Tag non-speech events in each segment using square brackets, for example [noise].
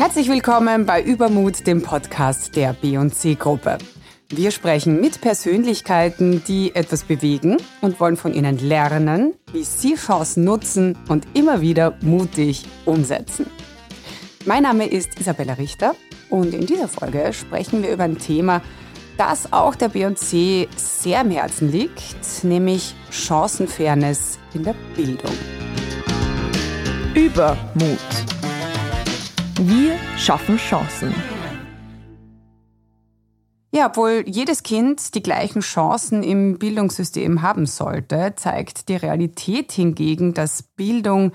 Herzlich willkommen bei Übermut, dem Podcast der B&C-Gruppe. Wir sprechen mit Persönlichkeiten, die etwas bewegen und wollen von ihnen lernen, wie sie Chancen nutzen und immer wieder mutig umsetzen. Mein Name ist Isabella Richter und in dieser Folge sprechen wir über ein Thema, das auch der B&C sehr am Herzen liegt, nämlich Chancenfairness in der Bildung. Übermut. Wir schaffen Chancen. Ja, obwohl jedes Kind die gleichen Chancen im Bildungssystem haben sollte, zeigt die Realität hingegen, dass Bildung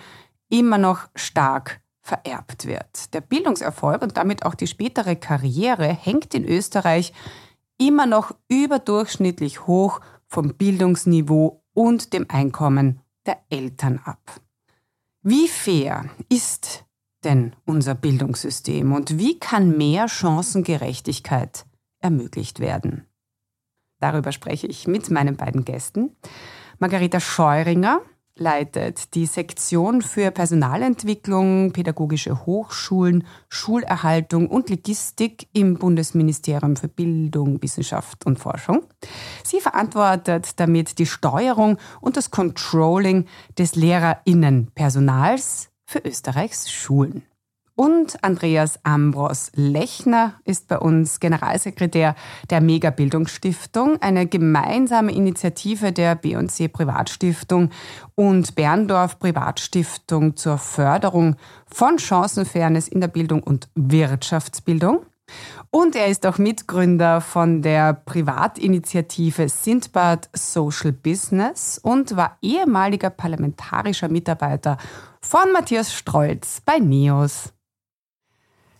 immer noch stark vererbt wird. Der Bildungserfolg und damit auch die spätere Karriere hängt in Österreich immer noch überdurchschnittlich hoch vom Bildungsniveau und dem Einkommen der Eltern ab. Wie fair ist denn unser Bildungssystem und wie kann mehr Chancengerechtigkeit ermöglicht werden. Darüber spreche ich mit meinen beiden Gästen. Margareta Scheuringer leitet die Sektion für Personalentwicklung, pädagogische Hochschulen, Schulerhaltung und Logistik im Bundesministerium für Bildung, Wissenschaft und Forschung. Sie verantwortet damit die Steuerung und das Controlling des Lehrerinnenpersonals für Österreichs Schulen. Und Andreas Ambros Lechner ist bei uns Generalsekretär der Mega Bildungsstiftung, eine gemeinsame Initiative der B&C Privatstiftung und Berndorf Privatstiftung zur Förderung von Chancenfairness in der Bildung und Wirtschaftsbildung. Und er ist auch Mitgründer von der Privatinitiative Sindbad Social Business und war ehemaliger parlamentarischer Mitarbeiter von Matthias Strolz bei NEOS.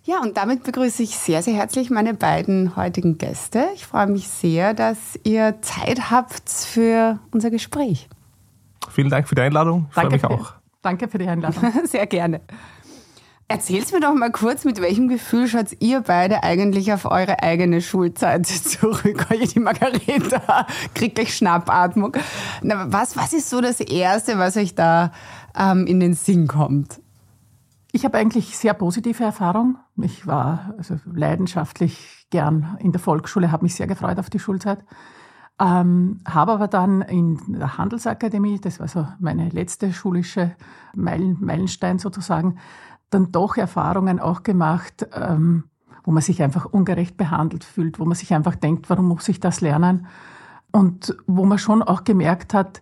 Ja, und damit begrüße ich sehr, sehr herzlich meine beiden heutigen Gäste. Ich freue mich sehr, dass ihr Zeit habt für unser Gespräch. Vielen Dank für die Einladung. Ich danke freue mich auch. Danke für die Einladung. [laughs] Sehr gerne. Erzählt mir doch mal kurz, mit welchem Gefühl schaut ihr beide eigentlich auf eure eigene Schulzeit [laughs] zurück? Die Margareta kriegt gleich Schnappatmung. was, was ist so das Erste, was euch da ähm, in den Sinn kommt? Ich habe eigentlich sehr positive Erfahrungen. Ich war also leidenschaftlich gern in der Volksschule, habe mich sehr gefreut auf die Schulzeit. Ähm, habe aber dann in der Handelsakademie, das war so meine letzte schulische Meilen, Meilenstein sozusagen, dann doch Erfahrungen auch gemacht, ähm, wo man sich einfach ungerecht behandelt fühlt, wo man sich einfach denkt, warum muss ich das lernen? Und wo man schon auch gemerkt hat,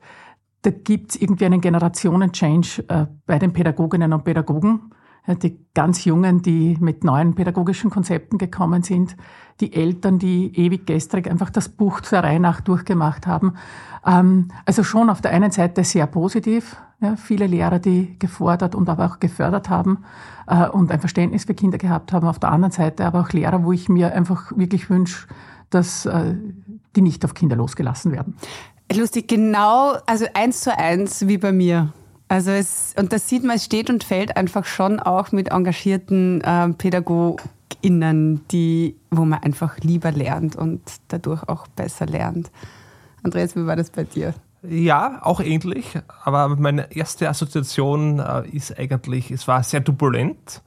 da gibt es irgendwie einen Generationen-Change äh, bei den Pädagoginnen und Pädagogen die ganz Jungen, die mit neuen pädagogischen Konzepten gekommen sind, die Eltern, die ewig gestrig einfach das Buch zur Reihe nach durchgemacht haben. Ähm, also schon auf der einen Seite sehr positiv, ja, viele Lehrer, die gefordert und aber auch gefördert haben äh, und ein Verständnis für Kinder gehabt haben. Auf der anderen Seite aber auch Lehrer, wo ich mir einfach wirklich wünsche, dass äh, die nicht auf Kinder losgelassen werden. Lustig, genau, also eins zu eins wie bei mir. Also es, und das sieht man, es steht und fällt einfach schon auch mit engagierten äh, PädagogInnen, die, wo man einfach lieber lernt und dadurch auch besser lernt. Andreas, wie war das bei dir? Ja, auch ähnlich. Aber meine erste Assoziation äh, ist eigentlich, es war sehr turbulent,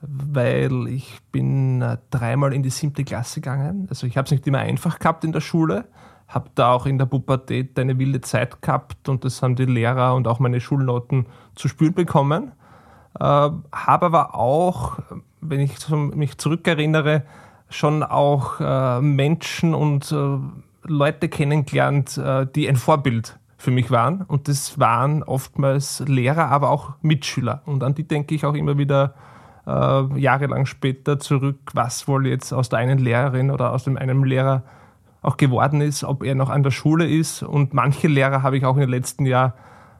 weil ich bin äh, dreimal in die siebte Klasse gegangen. Also ich habe es nicht immer einfach gehabt in der Schule habe da auch in der Pubertät eine wilde Zeit gehabt und das haben die Lehrer und auch meine Schulnoten zu spüren bekommen. Äh, habe aber auch, wenn ich mich zurückerinnere, schon auch äh, Menschen und äh, Leute kennengelernt, äh, die ein Vorbild für mich waren. Und das waren oftmals Lehrer, aber auch Mitschüler. Und an die denke ich auch immer wieder äh, jahrelang später zurück, was wohl jetzt aus der einen Lehrerin oder aus dem einen Lehrer auch geworden ist, ob er noch an der Schule ist. Und manche Lehrer habe ich auch in den letzten Jahren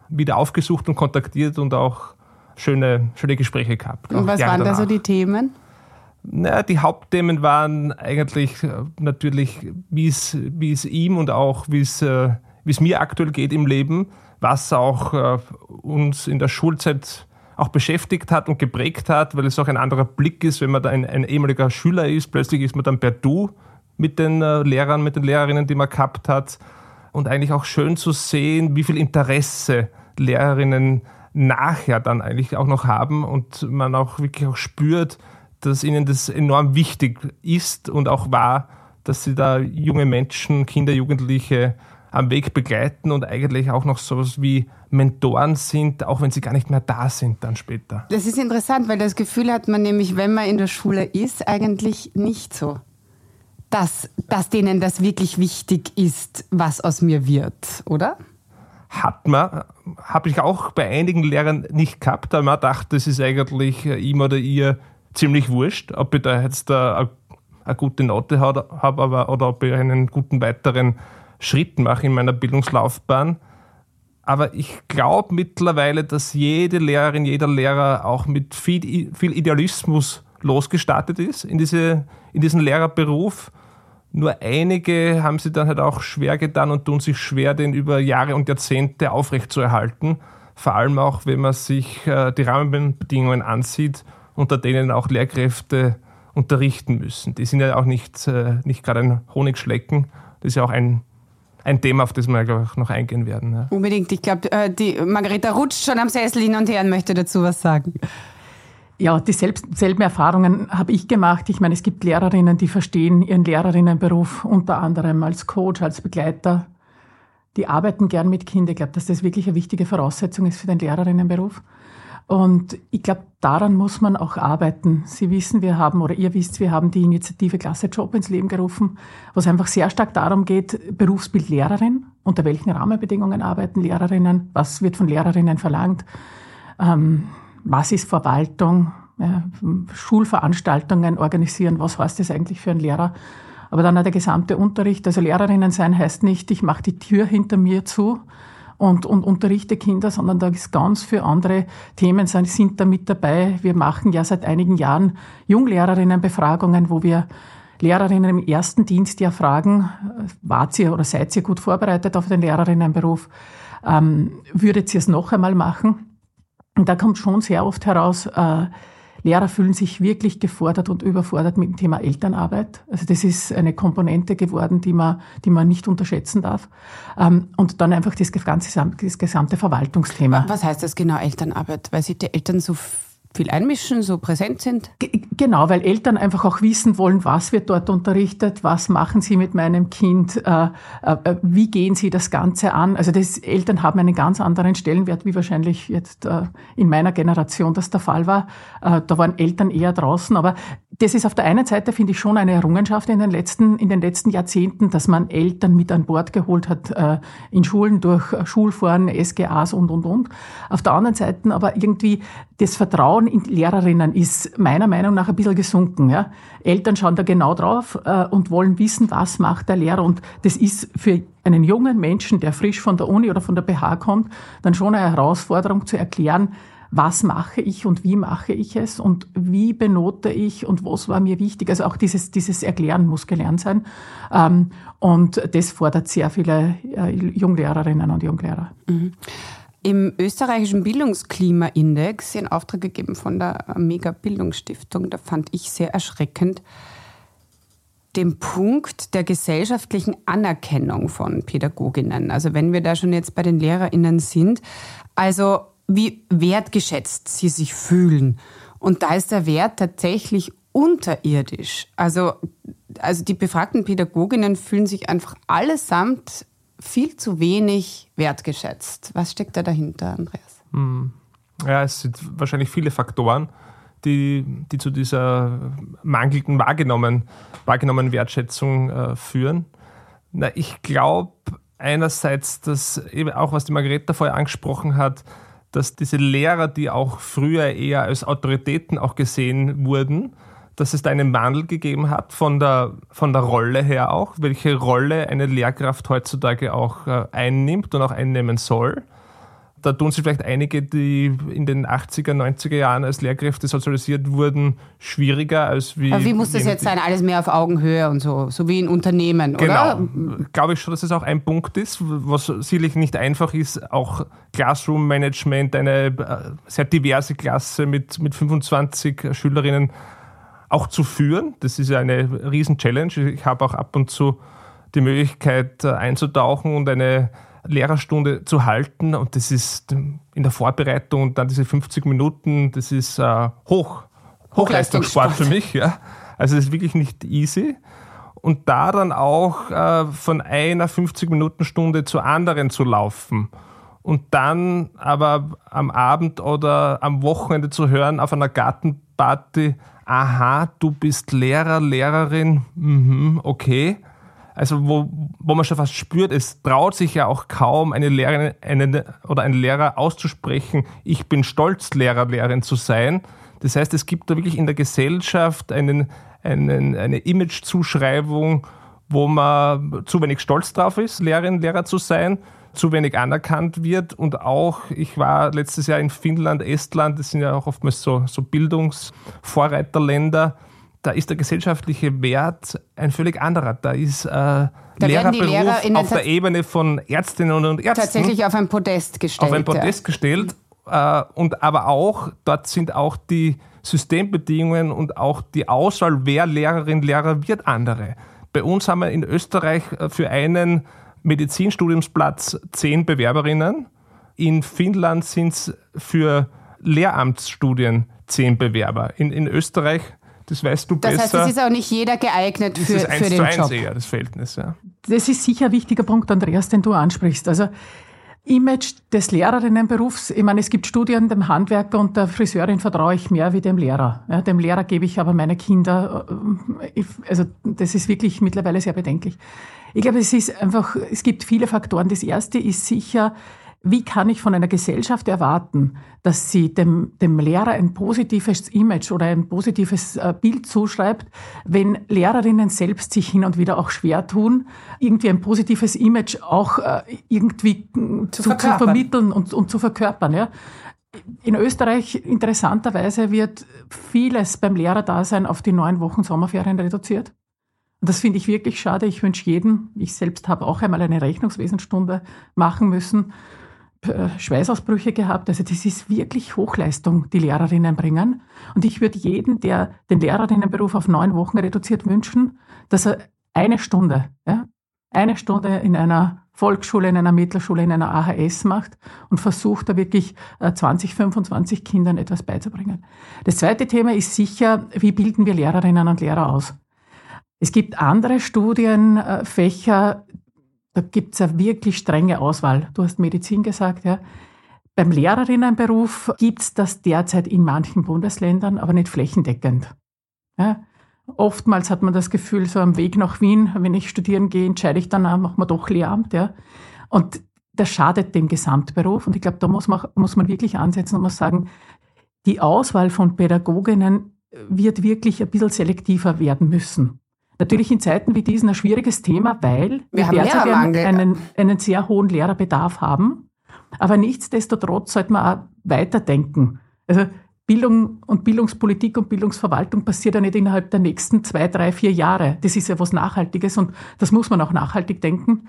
wieder aufgesucht und kontaktiert und auch schöne, schöne Gespräche gehabt. Und was waren danach. da so die Themen? Naja, die Hauptthemen waren eigentlich äh, natürlich, wie es, ihm und auch wie es, äh, wie es mir aktuell geht im Leben, was auch äh, uns in der Schulzeit auch beschäftigt hat und geprägt hat, weil es auch ein anderer Blick ist, wenn man da ein, ein ehemaliger Schüler ist, plötzlich ist man dann per Du mit den äh, Lehrern, mit den Lehrerinnen, die man gehabt hat. Und eigentlich auch schön zu sehen, wie viel Interesse Lehrerinnen nachher dann eigentlich auch noch haben und man auch wirklich auch spürt, dass ihnen das enorm wichtig ist und auch war, dass sie da junge Menschen, Kinder, Jugendliche am Weg begleiten und eigentlich auch noch sowas wie Mentoren sind, auch wenn sie gar nicht mehr da sind dann später. Das ist interessant, weil das Gefühl hat man nämlich, wenn man in der Schule ist, eigentlich nicht so. Dass, dass denen das wirklich wichtig ist, was aus mir wird, oder? Hat man, habe ich auch bei einigen Lehrern nicht gehabt, aber man dachte, das ist eigentlich ihm oder ihr ziemlich wurscht, ob ich da jetzt eine, eine gute Note habe oder ob ich einen guten weiteren Schritt mache in meiner Bildungslaufbahn. Aber ich glaube mittlerweile, dass jede Lehrerin, jeder Lehrer auch mit viel, viel Idealismus losgestartet ist in, diese, in diesen Lehrerberuf. Nur einige haben sich dann halt auch schwer getan und tun sich schwer, den über Jahre und Jahrzehnte aufrechtzuerhalten. Vor allem auch, wenn man sich äh, die Rahmenbedingungen ansieht, unter denen auch Lehrkräfte unterrichten müssen. Die sind ja auch nicht, äh, nicht gerade ein Honigschlecken. Das ist ja auch ein ein Thema, auf das wir ich, noch eingehen werden. Ja. Unbedingt. Ich glaube, äh, die Margareta rutscht schon am Sessel hin und her und möchte dazu was sagen. Ja, dieselben Erfahrungen habe ich gemacht. Ich meine, es gibt Lehrerinnen, die verstehen ihren Lehrerinnenberuf unter anderem als Coach, als Begleiter. Die arbeiten gern mit Kindern. Ich glaube, dass das wirklich eine wichtige Voraussetzung ist für den Lehrerinnenberuf. Und ich glaube, daran muss man auch arbeiten. Sie wissen, wir haben, oder ihr wisst, wir haben die Initiative Klasse Job ins Leben gerufen, was einfach sehr stark darum geht, Berufsbild Lehrerin, unter welchen Rahmenbedingungen arbeiten Lehrerinnen, was wird von Lehrerinnen verlangt, ähm, was ist Verwaltung, ja, Schulveranstaltungen organisieren, was heißt das eigentlich für einen Lehrer. Aber dann auch der gesamte Unterricht, also Lehrerinnen sein heißt nicht, ich mache die Tür hinter mir zu, und, und unterrichte Kinder, sondern da ist ganz für andere Themen sind, sind da mit dabei. Wir machen ja seit einigen Jahren Junglehrerinnenbefragungen, wo wir Lehrerinnen im ersten Dienst ja fragen, wart ihr oder seid ihr gut vorbereitet auf den Lehrerinnenberuf? Ähm, würdet ihr es noch einmal machen? Und da kommt schon sehr oft heraus, äh, Lehrer fühlen sich wirklich gefordert und überfordert mit dem Thema Elternarbeit. Also das ist eine Komponente geworden, die man, die man nicht unterschätzen darf. Ähm, und dann einfach das ganze, das gesamte Verwaltungsthema. Was heißt das genau Elternarbeit? Weil sich die Eltern so viel einmischen, so präsent sind? Genau, weil Eltern einfach auch wissen wollen, was wird dort unterrichtet, was machen sie mit meinem Kind, äh, äh, wie gehen sie das Ganze an. Also das, Eltern haben einen ganz anderen Stellenwert, wie wahrscheinlich jetzt äh, in meiner Generation das der Fall war. Äh, da waren Eltern eher draußen, aber das ist auf der einen Seite, finde ich, schon eine Errungenschaft in den letzten, in den letzten Jahrzehnten, dass man Eltern mit an Bord geholt hat, äh, in Schulen durch Schulforen, SGAs und, und, und. Auf der anderen Seite aber irgendwie das Vertrauen in Lehrerinnen ist meiner Meinung nach ein bisschen gesunken. Ja? Eltern schauen da genau drauf äh, und wollen wissen, was macht der Lehrer. Und das ist für einen jungen Menschen, der frisch von der Uni oder von der BH kommt, dann schon eine Herausforderung zu erklären, was mache ich und wie mache ich es und wie benote ich und was war mir wichtig. Also auch dieses, dieses Erklären muss gelernt sein. Ähm, und das fordert sehr viele äh, Junglehrerinnen und Junglehrer. Mhm im österreichischen Bildungsklimaindex in Auftrag gegeben von der Mega Bildungsstiftung. Da fand ich sehr erschreckend den Punkt der gesellschaftlichen Anerkennung von Pädagoginnen. Also wenn wir da schon jetzt bei den Lehrerinnen sind, also wie wertgeschätzt sie sich fühlen. Und da ist der Wert tatsächlich unterirdisch. Also, also die befragten Pädagoginnen fühlen sich einfach allesamt viel zu wenig wertgeschätzt. Was steckt da dahinter, Andreas? Hm. Ja, es sind wahrscheinlich viele Faktoren, die, die zu dieser mangelnden wahrgenommen, wahrgenommenen Wertschätzung äh, führen. Na, ich glaube einerseits, dass eben auch, was die Margareta vorher angesprochen hat, dass diese Lehrer, die auch früher eher als Autoritäten auch gesehen wurden, dass es da einen Wandel gegeben hat von der, von der Rolle her auch, welche Rolle eine Lehrkraft heutzutage auch äh, einnimmt und auch einnehmen soll. Da tun sich vielleicht einige, die in den 80er, 90er Jahren als Lehrkräfte sozialisiert wurden, schwieriger als wie. Aber wie muss das jetzt sein? Alles mehr auf Augenhöhe und so, so wie in Unternehmen, genau. oder? Glaube ich schon, dass es auch ein Punkt ist, was sicherlich nicht einfach ist, auch Classroom-Management, eine äh, sehr diverse Klasse mit, mit 25 Schülerinnen auch zu führen. Das ist ja eine Riesen-Challenge. Ich habe auch ab und zu die Möglichkeit äh, einzutauchen und eine Lehrerstunde zu halten. Und das ist in der Vorbereitung und dann diese 50 Minuten, das ist äh, hoch Hochleistungssport für mich, ja. Also es ist wirklich nicht easy. Und da dann auch äh, von einer 50-Minuten-Stunde zur anderen zu laufen und dann aber am Abend oder am Wochenende zu hören auf einer Gartenparty, aha, du bist Lehrer, Lehrerin, mhm, okay. Also wo, wo man schon fast spürt, es traut sich ja auch kaum eine Lehrerin eine, oder ein Lehrer auszusprechen, ich bin stolz, Lehrer, Lehrerin zu sein. Das heißt, es gibt da wirklich in der Gesellschaft einen, einen, eine Image-Zuschreibung, wo man zu wenig stolz drauf ist, Lehrerin, Lehrer zu sein, zu wenig anerkannt wird. Und auch, ich war letztes Jahr in Finnland, Estland, das sind ja auch oftmals so, so Bildungsvorreiterländer. Da ist der gesellschaftliche Wert ein völlig anderer. Da ist äh, Lehrerberuf Lehrer auf der Ebene von Ärztinnen und Ärzten tatsächlich auf ein Podest gestellt. Auf ein Podest ja. gestellt. Äh, und aber auch, dort sind auch die Systembedingungen und auch die Auswahl, wer Lehrerin, Lehrer wird, andere. Bei uns haben wir in Österreich äh, für einen Medizinstudiumsplatz zehn Bewerberinnen. In Finnland sind es für Lehramtsstudien zehn Bewerber. In, in Österreich, das weißt du das besser. Das heißt, es ist auch nicht jeder geeignet für, das ist für den zu 1 Job. Eher, das Verhältnis, ja. Das ist sicher ein wichtiger Punkt, Andreas, den du ansprichst. Also Image des Lehrerinnenberufs. Ich meine, es gibt Studien, dem Handwerker und der Friseurin vertraue ich mehr wie dem Lehrer. Ja, dem Lehrer gebe ich aber meine Kinder, äh, also das ist wirklich mittlerweile sehr bedenklich. Ich glaube, es ist einfach, es gibt viele Faktoren. Das erste ist sicher, wie kann ich von einer Gesellschaft erwarten, dass sie dem, dem Lehrer ein positives Image oder ein positives äh, Bild zuschreibt, wenn Lehrerinnen selbst sich hin und wieder auch schwer tun, irgendwie ein positives Image auch äh, irgendwie zu, zu, zu vermitteln und, und zu verkörpern. Ja? In Österreich interessanterweise wird vieles beim Lehrerdasein auf die neun Wochen Sommerferien reduziert. Das finde ich wirklich schade. Ich wünsche jedem, ich selbst habe auch einmal eine Rechnungswesenstunde machen müssen, äh, Schweißausbrüche gehabt. Also das ist wirklich Hochleistung, die Lehrerinnen bringen. Und ich würde jeden, der den Lehrerinnenberuf auf neun Wochen reduziert wünschen, dass er eine Stunde, ja, eine Stunde in einer Volksschule, in einer Mittelschule, in einer AHS macht und versucht da wirklich 20, äh, 25 Kindern etwas beizubringen. Das zweite Thema ist sicher, wie bilden wir Lehrerinnen und Lehrer aus? Es gibt andere Studienfächer, da gibt es eine wirklich strenge Auswahl. Du hast Medizin gesagt, ja. Beim Lehrerinnenberuf gibt es das derzeit in manchen Bundesländern, aber nicht flächendeckend. Ja. Oftmals hat man das Gefühl, so am Weg nach Wien, wenn ich studieren gehe, entscheide ich dann, machen wir doch Lehramt. Ja. Und das schadet dem Gesamtberuf. Und ich glaube, da muss man, muss man wirklich ansetzen und muss sagen, die Auswahl von Pädagoginnen wird wirklich ein bisschen selektiver werden müssen. Natürlich in Zeiten wie diesen ein schwieriges Thema, weil wir, wir derzeit einen, einen, einen sehr hohen Lehrerbedarf haben. Aber nichtsdestotrotz sollte man auch weiterdenken. Also Bildung und Bildungspolitik und Bildungsverwaltung passiert ja nicht innerhalb der nächsten zwei, drei, vier Jahre. Das ist ja was Nachhaltiges und das muss man auch nachhaltig denken.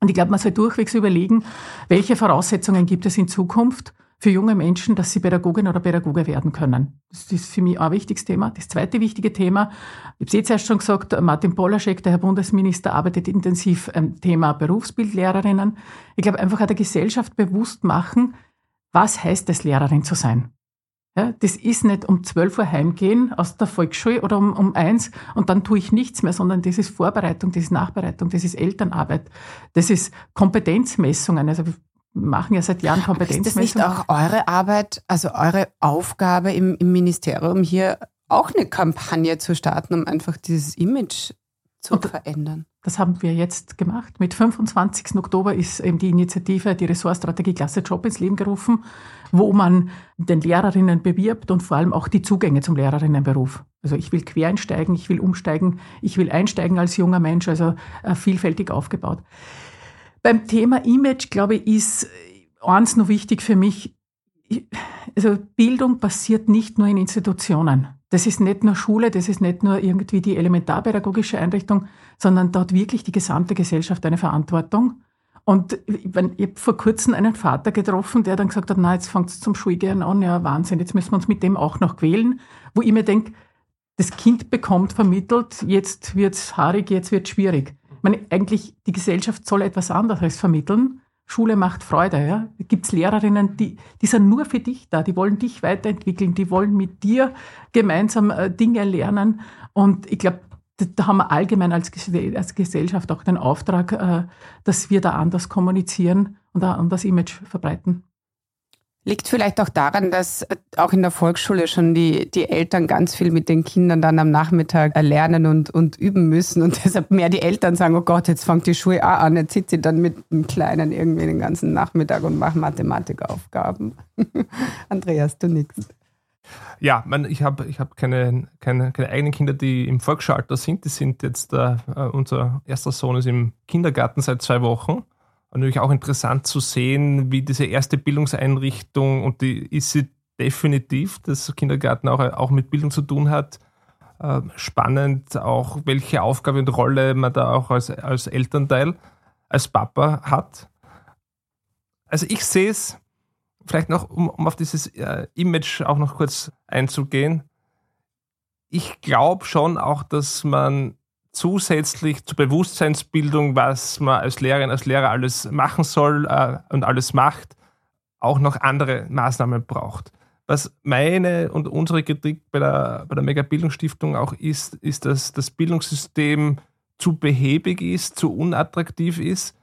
Und ich glaube, man soll durchwegs überlegen, welche Voraussetzungen gibt es in Zukunft für junge Menschen, dass sie Pädagogin oder Pädagoge werden können. Das ist für mich ein wichtiges Thema. Das zweite wichtige Thema, ich habe es jetzt erst schon gesagt, Martin Polaschek, der Herr Bundesminister, arbeitet intensiv am Thema Berufsbildlehrerinnen. Ich glaube, einfach der Gesellschaft bewusst machen, was heißt es, Lehrerin zu sein. Ja, das ist nicht um 12 Uhr heimgehen aus der Volksschule oder um, um eins und dann tue ich nichts mehr, sondern das ist Vorbereitung, das ist Nachbereitung, das ist Elternarbeit, das ist Kompetenzmessungen. Also machen ja seit Jahren Kompetenzmessungen. Ist das nicht auch eure Arbeit, also eure Aufgabe im, im Ministerium hier auch eine Kampagne zu starten, um einfach dieses Image zu Und verändern? Das haben wir jetzt gemacht. Mit 25. Oktober ist eben die Initiative, die Ressortstrategie Klasse Job ins Leben gerufen, wo man den Lehrerinnen bewirbt und vor allem auch die Zugänge zum Lehrerinnenberuf. Also ich will quer einsteigen, ich will umsteigen, ich will einsteigen als junger Mensch, also äh, vielfältig aufgebaut. Beim Thema Image, glaube ich, ist eins noch wichtig für mich. Also Bildung passiert nicht nur in Institutionen. Das ist nicht nur Schule, das ist nicht nur irgendwie die elementarpädagogische Einrichtung, sondern dort wirklich die gesamte Gesellschaft eine Verantwortung. Und ich, habe vor kurzem einen Vater getroffen, der dann gesagt hat, na, jetzt fängt es zum Schulgehen an, ja Wahnsinn, jetzt müssen wir uns mit dem auch noch quälen, wo ich mir denke, das Kind bekommt vermittelt, jetzt wird's haarig, jetzt wird's schwierig meine, eigentlich die Gesellschaft soll etwas anderes vermitteln, Schule macht Freude. Ja? Gibt es Lehrerinnen, die, die sind nur für dich da, die wollen dich weiterentwickeln, die wollen mit dir gemeinsam äh, Dinge lernen. Und ich glaube, da haben wir allgemein als, als Gesellschaft auch den Auftrag, äh, dass wir da anders kommunizieren und ein anderes Image verbreiten. Liegt vielleicht auch daran, dass auch in der Volksschule schon die, die Eltern ganz viel mit den Kindern dann am Nachmittag lernen und, und üben müssen und [laughs] deshalb mehr die Eltern sagen, oh Gott, jetzt fängt die Schule auch an, jetzt sitzt sie dann mit dem Kleinen irgendwie den ganzen Nachmittag und macht Mathematikaufgaben. [laughs] Andreas, du nix. Ja, man, ich habe ich hab keine, keine, keine eigenen Kinder, die im Volksschulalter sind. Die sind jetzt, äh, unser erster Sohn ist im Kindergarten seit zwei Wochen natürlich auch interessant zu sehen, wie diese erste Bildungseinrichtung, und die ist sie definitiv, dass Kindergarten auch, auch mit Bildung zu tun hat, äh, spannend, auch welche Aufgabe und Rolle man da auch als, als Elternteil, als Papa hat. Also ich sehe es, vielleicht noch, um, um auf dieses äh, Image auch noch kurz einzugehen, ich glaube schon auch, dass man zusätzlich zur Bewusstseinsbildung, was man als Lehrerin, als Lehrer alles machen soll äh, und alles macht, auch noch andere Maßnahmen braucht. Was meine und unsere Kritik bei der, bei der Mega-Bildungsstiftung auch ist, ist, dass das Bildungssystem zu behäbig ist, zu unattraktiv ist.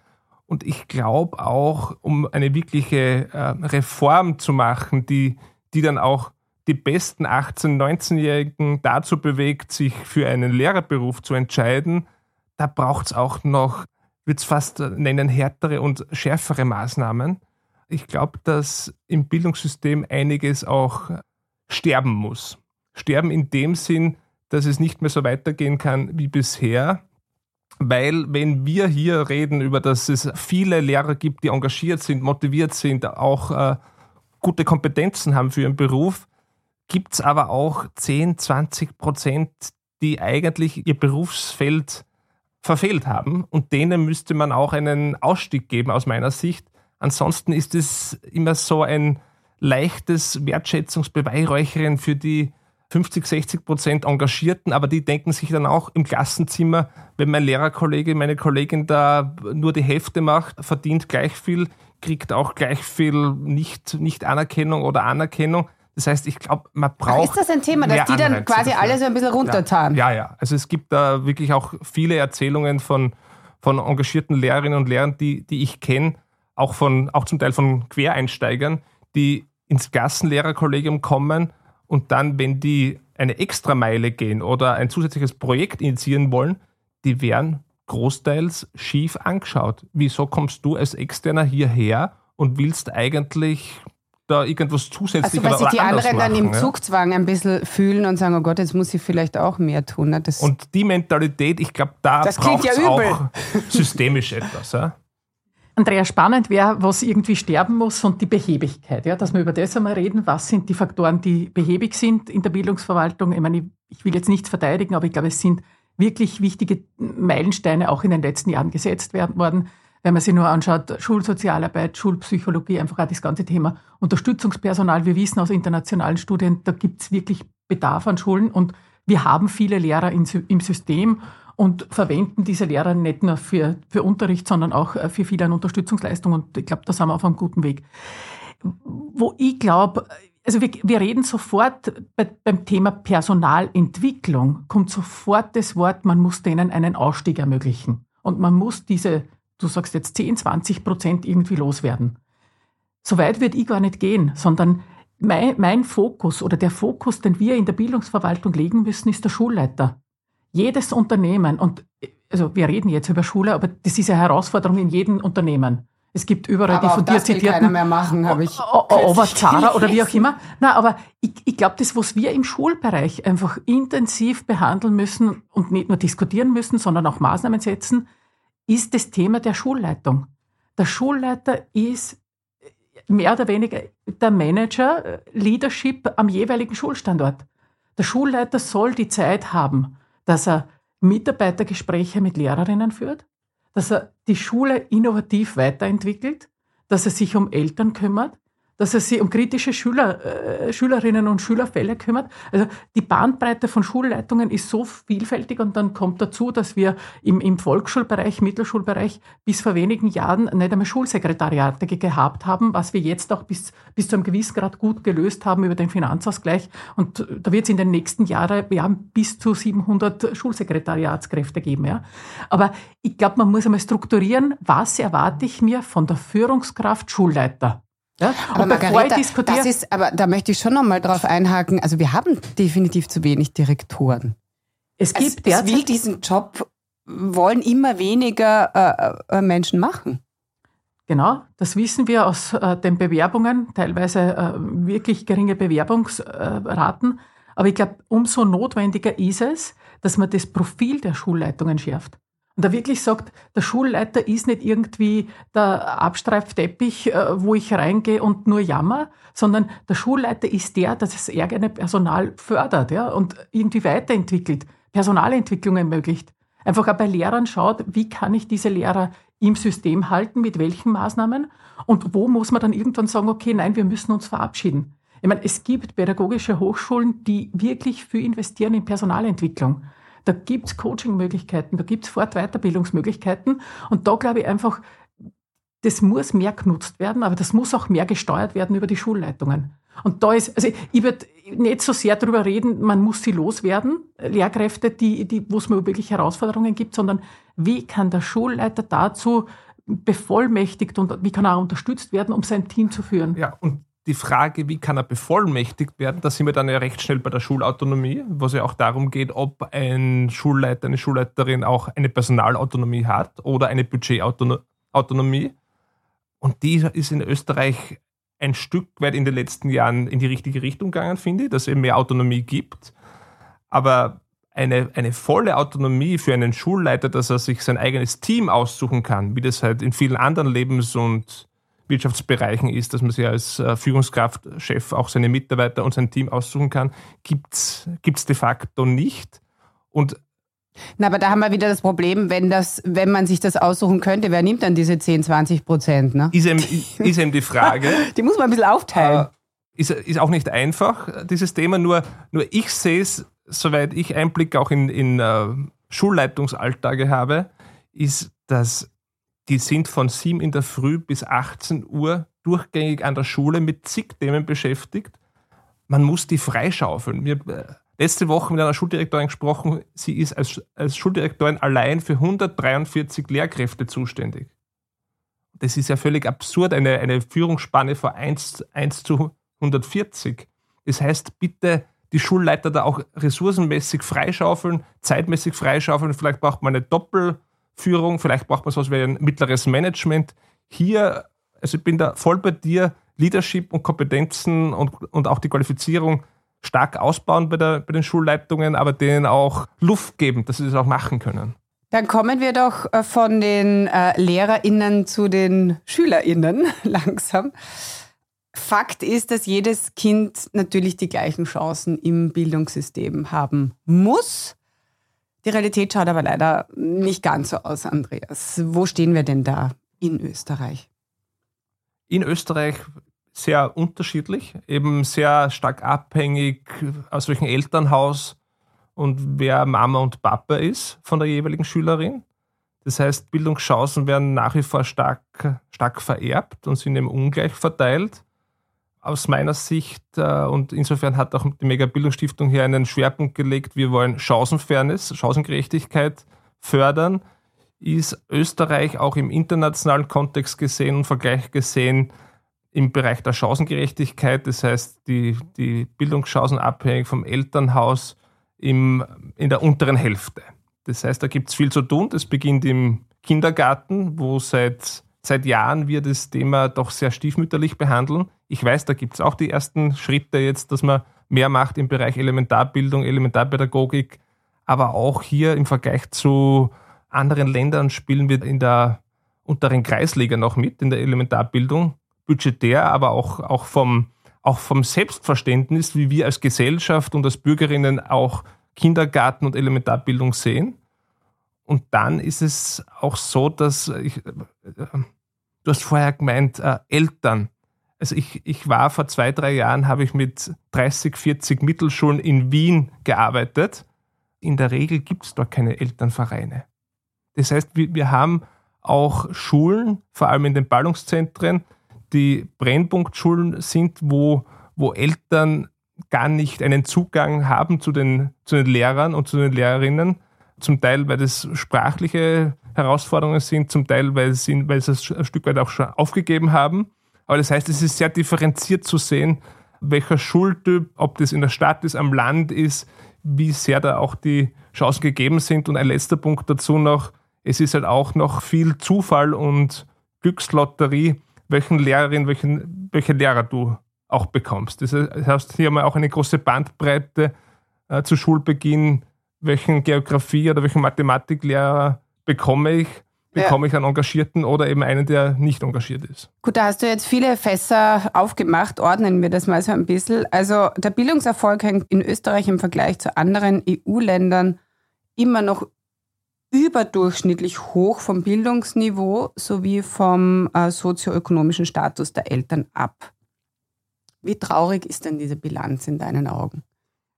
Und ich glaube auch, um eine wirkliche äh, Reform zu machen, die, die dann auch die besten 18-, 19-Jährigen dazu bewegt, sich für einen Lehrerberuf zu entscheiden, da braucht es auch noch, würde es fast nennen, härtere und schärfere Maßnahmen. Ich glaube, dass im Bildungssystem einiges auch sterben muss. Sterben in dem Sinn, dass es nicht mehr so weitergehen kann wie bisher. Weil wenn wir hier reden über, dass es viele Lehrer gibt, die engagiert sind, motiviert sind, auch äh, gute Kompetenzen haben für ihren Beruf, gibt es aber auch 10, 20 Prozent, die eigentlich ihr Berufsfeld verfehlt haben. Und denen müsste man auch einen Ausstieg geben, aus meiner Sicht. Ansonsten ist es immer so ein leichtes Wertschätzungsbeweihräucherin für die 50, 60 Prozent Engagierten, aber die denken sich dann auch im Klassenzimmer, wenn mein Lehrerkollege, meine Kollegin da nur die Hälfte macht, verdient gleich viel, kriegt auch gleich viel nicht, nicht oder Anerkennung. Das heißt, ich glaube, man braucht. ist das ein Thema, dass die dann quasi dafür. alle so ein bisschen runtertan? Ja, ja, ja. Also es gibt da wirklich auch viele Erzählungen von, von engagierten Lehrerinnen und Lehrern, die, die ich kenne, auch, auch zum Teil von Quereinsteigern, die ins Klassenlehrerkollegium kommen und dann, wenn die eine Extrameile gehen oder ein zusätzliches Projekt initiieren wollen, die werden großteils schief angeschaut. Wieso kommst du als Externer hierher und willst eigentlich da irgendwas zusätzlich also, weil sich die anderen machen, dann im ja? Zugzwang ein bisschen fühlen und sagen, oh Gott, jetzt muss ich vielleicht auch mehr tun. Ne? Das und die Mentalität, ich glaube, da braucht es ja auch systemisch etwas. Ja? Andrea, spannend wäre, was irgendwie sterben muss und die Behebigkeit. Ja? Dass wir über das einmal reden, was sind die Faktoren, die behäbig sind in der Bildungsverwaltung. Ich meine, ich will jetzt nichts verteidigen, aber ich glaube, es sind wirklich wichtige Meilensteine auch in den letzten Jahren gesetzt werden worden wenn man sich nur anschaut, Schulsozialarbeit, Schulpsychologie, einfach auch das ganze Thema Unterstützungspersonal. Wir wissen aus internationalen Studien, da gibt es wirklich Bedarf an Schulen und wir haben viele Lehrer im System und verwenden diese Lehrer nicht nur für, für Unterricht, sondern auch äh, für viele Unterstützungsleistungen. Und ich glaube, da sind wir auf einem guten Weg. Wo ich glaube, also wir, wir reden sofort bei, beim Thema Personalentwicklung, kommt sofort das Wort, man muss denen einen Ausstieg ermöglichen. Und man muss diese du sagst jetzt 10, 20 Prozent irgendwie loswerden. So weit würde ich gar nicht gehen, sondern mein, mein Fokus oder der Fokus, den wir in der Bildungsverwaltung legen müssen, ist der Schulleiter. Jedes Unternehmen, und also wir reden jetzt über Schule, aber das ist eine Herausforderung in jedem Unternehmen. Es gibt überall aber die von dir das zitierten. keiner mehr machen, habe ich. Aber Zara oder wie auch immer. Na, aber ich, ich glaube, das, was wir im Schulbereich einfach intensiv behandeln müssen und nicht nur diskutieren müssen, sondern auch Maßnahmen setzen, ist das Thema der Schulleitung. Der Schulleiter ist mehr oder weniger der Manager, Leadership am jeweiligen Schulstandort. Der Schulleiter soll die Zeit haben, dass er Mitarbeitergespräche mit Lehrerinnen führt, dass er die Schule innovativ weiterentwickelt, dass er sich um Eltern kümmert, dass er sich um kritische Schüler, äh, Schülerinnen und Schülerfälle kümmert. Also die Bandbreite von Schulleitungen ist so vielfältig und dann kommt dazu, dass wir im, im Volksschulbereich, Mittelschulbereich bis vor wenigen Jahren nicht einmal Schulsekretariate gehabt haben, was wir jetzt auch bis, bis zu einem gewissen Grad gut gelöst haben über den Finanzausgleich. Und da wird es in den nächsten Jahren ja, bis zu 700 Schulsekretariatskräfte geben. Ja. Aber ich glaube, man muss einmal strukturieren, was erwarte ich mir von der Führungskraft Schulleiter. Ja? Aber Margareta, das ist, aber da möchte ich schon noch mal drauf einhaken. Also wir haben definitiv zu wenig Direktoren. Es gibt es, es will diesen Job, wollen immer weniger äh, äh, Menschen machen. Genau, das wissen wir aus äh, den Bewerbungen, teilweise äh, wirklich geringe Bewerbungsraten. Aber ich glaube, umso notwendiger ist es, dass man das Profil der Schulleitungen schärft. Und er wirklich sagt, der Schulleiter ist nicht irgendwie der Abstreifteppich, äh, wo ich reingehe und nur jammer, sondern der Schulleiter ist der, der das eigene Personal fördert ja, und irgendwie weiterentwickelt, Personalentwicklung ermöglicht. Einfach auch bei Lehrern schaut, wie kann ich diese Lehrer im System halten, mit welchen Maßnahmen und wo muss man dann irgendwann sagen, okay, nein, wir müssen uns verabschieden. Ich meine, es gibt pädagogische Hochschulen, die wirklich viel investieren in Personalentwicklung. Da gibt's Coaching-Möglichkeiten, da gibt's Fort- Weiterbildungsmöglichkeiten. Und da glaube ich einfach, das muss mehr genutzt werden, aber das muss auch mehr gesteuert werden über die Schulleitungen. Und da ist, also ich würde nicht so sehr darüber reden, man muss sie loswerden, Lehrkräfte, die, die, wo es mir wirklich Herausforderungen gibt, sondern wie kann der Schulleiter dazu bevollmächtigt und wie kann er unterstützt werden, um sein Team zu führen? Ja, und die Frage, wie kann er bevollmächtigt werden, da sind wir dann ja recht schnell bei der Schulautonomie, wo es ja auch darum geht, ob ein Schulleiter, eine Schulleiterin auch eine Personalautonomie hat oder eine Budgetautonomie. Und die ist in Österreich ein Stück weit in den letzten Jahren in die richtige Richtung gegangen, finde ich, dass es eben mehr Autonomie gibt. Aber eine, eine volle Autonomie für einen Schulleiter, dass er sich sein eigenes Team aussuchen kann, wie das halt in vielen anderen Lebens- und Wirtschaftsbereichen ist, dass man sich als äh, Führungskraft, Chef auch seine Mitarbeiter und sein Team aussuchen kann, gibt es de facto nicht. Und na, aber da haben wir wieder das Problem, wenn, das, wenn man sich das aussuchen könnte, wer nimmt dann diese 10, 20 Prozent? Ne? Ist, eben, ist eben die Frage. [laughs] die muss man ein bisschen aufteilen. Äh, ist, ist auch nicht einfach, dieses Thema, nur, nur ich sehe es, soweit ich Einblick auch in, in uh, Schulleitungsalltage habe, ist, dass die sind von 7 in der Früh bis 18 Uhr durchgängig an der Schule mit zig Themen beschäftigt. Man muss die freischaufeln. Wir äh, letzte Woche mit einer Schuldirektorin gesprochen, sie ist als, als Schuldirektorin allein für 143 Lehrkräfte zuständig. Das ist ja völlig absurd, eine, eine Führungsspanne von 1, 1 zu 140. Das heißt, bitte die Schulleiter da auch ressourcenmäßig freischaufeln, zeitmäßig freischaufeln. Vielleicht braucht man eine Doppel- Führung, vielleicht braucht man sowas wie ein mittleres Management. Hier, also ich bin da voll bei dir, Leadership und Kompetenzen und, und auch die Qualifizierung stark ausbauen bei, der, bei den Schulleitungen, aber denen auch Luft geben, dass sie das auch machen können. Dann kommen wir doch äh, von den äh, LehrerInnen zu den SchülerInnen [laughs] langsam. Fakt ist, dass jedes Kind natürlich die gleichen Chancen im Bildungssystem haben muss. Die Realität schaut aber leider nicht ganz so aus, Andreas. Wo stehen wir denn da in Österreich? In Österreich sehr unterschiedlich, eben sehr stark abhängig, aus welchem Elternhaus und wer Mama und Papa ist von der jeweiligen Schülerin. Das heißt, Bildungschancen werden nach wie vor stark, stark vererbt und sind eben ungleich verteilt aus meiner Sicht, äh, und insofern hat auch die Mega-Bildungsstiftung hier einen Schwerpunkt gelegt, wir wollen Chancenfairness, Chancengerechtigkeit fördern, ist Österreich auch im internationalen Kontext gesehen und Vergleich gesehen im Bereich der Chancengerechtigkeit, das heißt die, die Bildungschancen abhängig vom Elternhaus im, in der unteren Hälfte. Das heißt, da gibt es viel zu tun. Das beginnt im Kindergarten, wo seit, seit Jahren wir das Thema doch sehr stiefmütterlich behandeln. Ich weiß, da gibt es auch die ersten Schritte jetzt, dass man mehr macht im Bereich Elementarbildung, Elementarpädagogik, aber auch hier im Vergleich zu anderen Ländern spielen wir in der unteren Kreisliga noch mit, in der Elementarbildung, budgetär, aber auch, auch, vom, auch vom Selbstverständnis, wie wir als Gesellschaft und als Bürgerinnen auch Kindergarten und Elementarbildung sehen. Und dann ist es auch so, dass ich, äh, du hast vorher gemeint, äh, Eltern Also ich, ich war vor zwei, drei Jahren, habe ich mit 30, 40 Mittelschulen in Wien gearbeitet. In der Regel gibt es dort keine Elternvereine. Das heißt, wir, wir haben auch Schulen, vor allem in den Ballungszentren, die Brennpunktschulen sind, wo, wo Eltern gar nicht einen Zugang haben zu den, zu den Lehrern und zu den Lehrerinnen. Zum Teil, weil das sprachliche Herausforderungen sind, zum Teil, weil sie, weil sie es ein Stück weit auch schon aufgegeben haben. Aber das heißt, es ist sehr differenziert zu sehen, welcher Schultyp, ob das in der Stadt ist, am Land ist, wie sehr da auch die Chancen gegeben sind. Und ein letzter Punkt dazu noch, es ist halt auch noch viel Zufall und Glückslotterie, welchen Lehrerin, welchen, welche Lehrer du auch bekommst. Das heißt, hier haben wir auch eine große Bandbreite äh, zu Schulbeginn, welchen Geografie- oder welchen Mathematiklehrer bekomme ich, bekomme ja. ich einen Engagierten oder eben einen, der nicht engagiert ist. Gut, da hast du jetzt viele Fässer aufgemacht. Ordnen wir das mal so ein bisschen. Also der Bildungserfolg hängt in Österreich im Vergleich zu anderen EU-Ländern immer noch überdurchschnittlich hoch vom Bildungsniveau sowie vom äh, sozioökonomischen Status der Eltern ab. Wie traurig ist denn diese Bilanz in deinen Augen?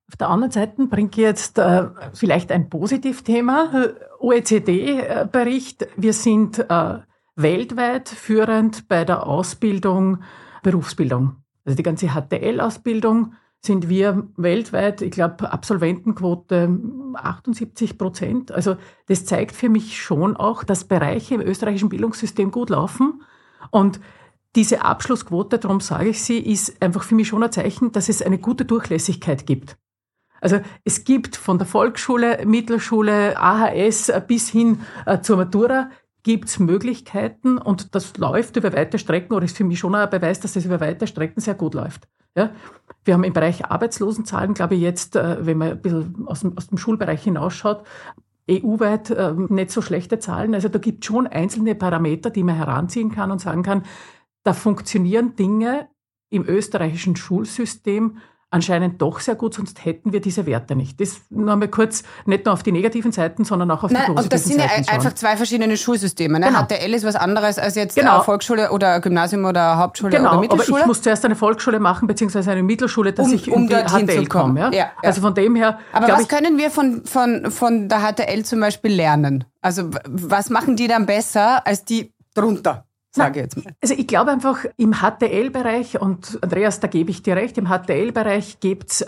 Auf der anderen Seite bringe ich jetzt äh, vielleicht ein Positivthema. OECD-Bericht. Wir sind äh, weltweit führend bei der Ausbildung, Berufsbildung. Also die ganze HTL-Ausbildung sind wir weltweit, ich glaube, Absolventenquote 78 Prozent. Also das zeigt für mich schon auch, dass Bereiche im österreichischen Bildungssystem gut laufen. Und diese Abschlussquote, darum sage ich sie, ist einfach für mich schon ein Zeichen, dass es eine gute Durchlässigkeit gibt. Also es gibt von der Volksschule, Mittelschule, AHS bis hin äh, zur Matura gibt es Möglichkeiten und das läuft über weite Strecken oder ist für mich schon ein Beweis, dass das über weite Strecken sehr gut läuft. Ja? Wir haben im Bereich Arbeitslosenzahlen, glaube ich, jetzt, äh, wenn man ein bisschen aus dem, aus dem Schulbereich hinausschaut, EU-weit äh, nicht so schlechte Zahlen. Also da gibt es schon einzelne Parameter, die man heranziehen kann und sagen kann, da funktionieren Dinge im österreichischen Schulsystem anscheinend doch sehr gut, sonst hätten wir diese Werte nicht. Das nur einmal kurz, nicht nur auf die negativen Seiten, sondern auch auf Nein, die positiven Und das sind Seiten ja einfach zwei verschiedene Schulsysteme. Ne? Genau. HTL ist was anderes als jetzt Genau. Volksschule oder Gymnasium oder Hauptschule Genau, oder aber Mittelschule. ich muss zuerst eine Volksschule machen, beziehungsweise eine Mittelschule, dass Um- ich um die HTL komme. Ja? Ja, ja. Also von dem her, Aber was ich, können wir von, von, von der HTL zum Beispiel lernen? Also was machen die dann besser als die drunter, sage ich jetzt mal? Also ich glaube einfach im HTL-Bereich, und Andreas, da gebe ich dir recht, im HTL-Bereich gibt's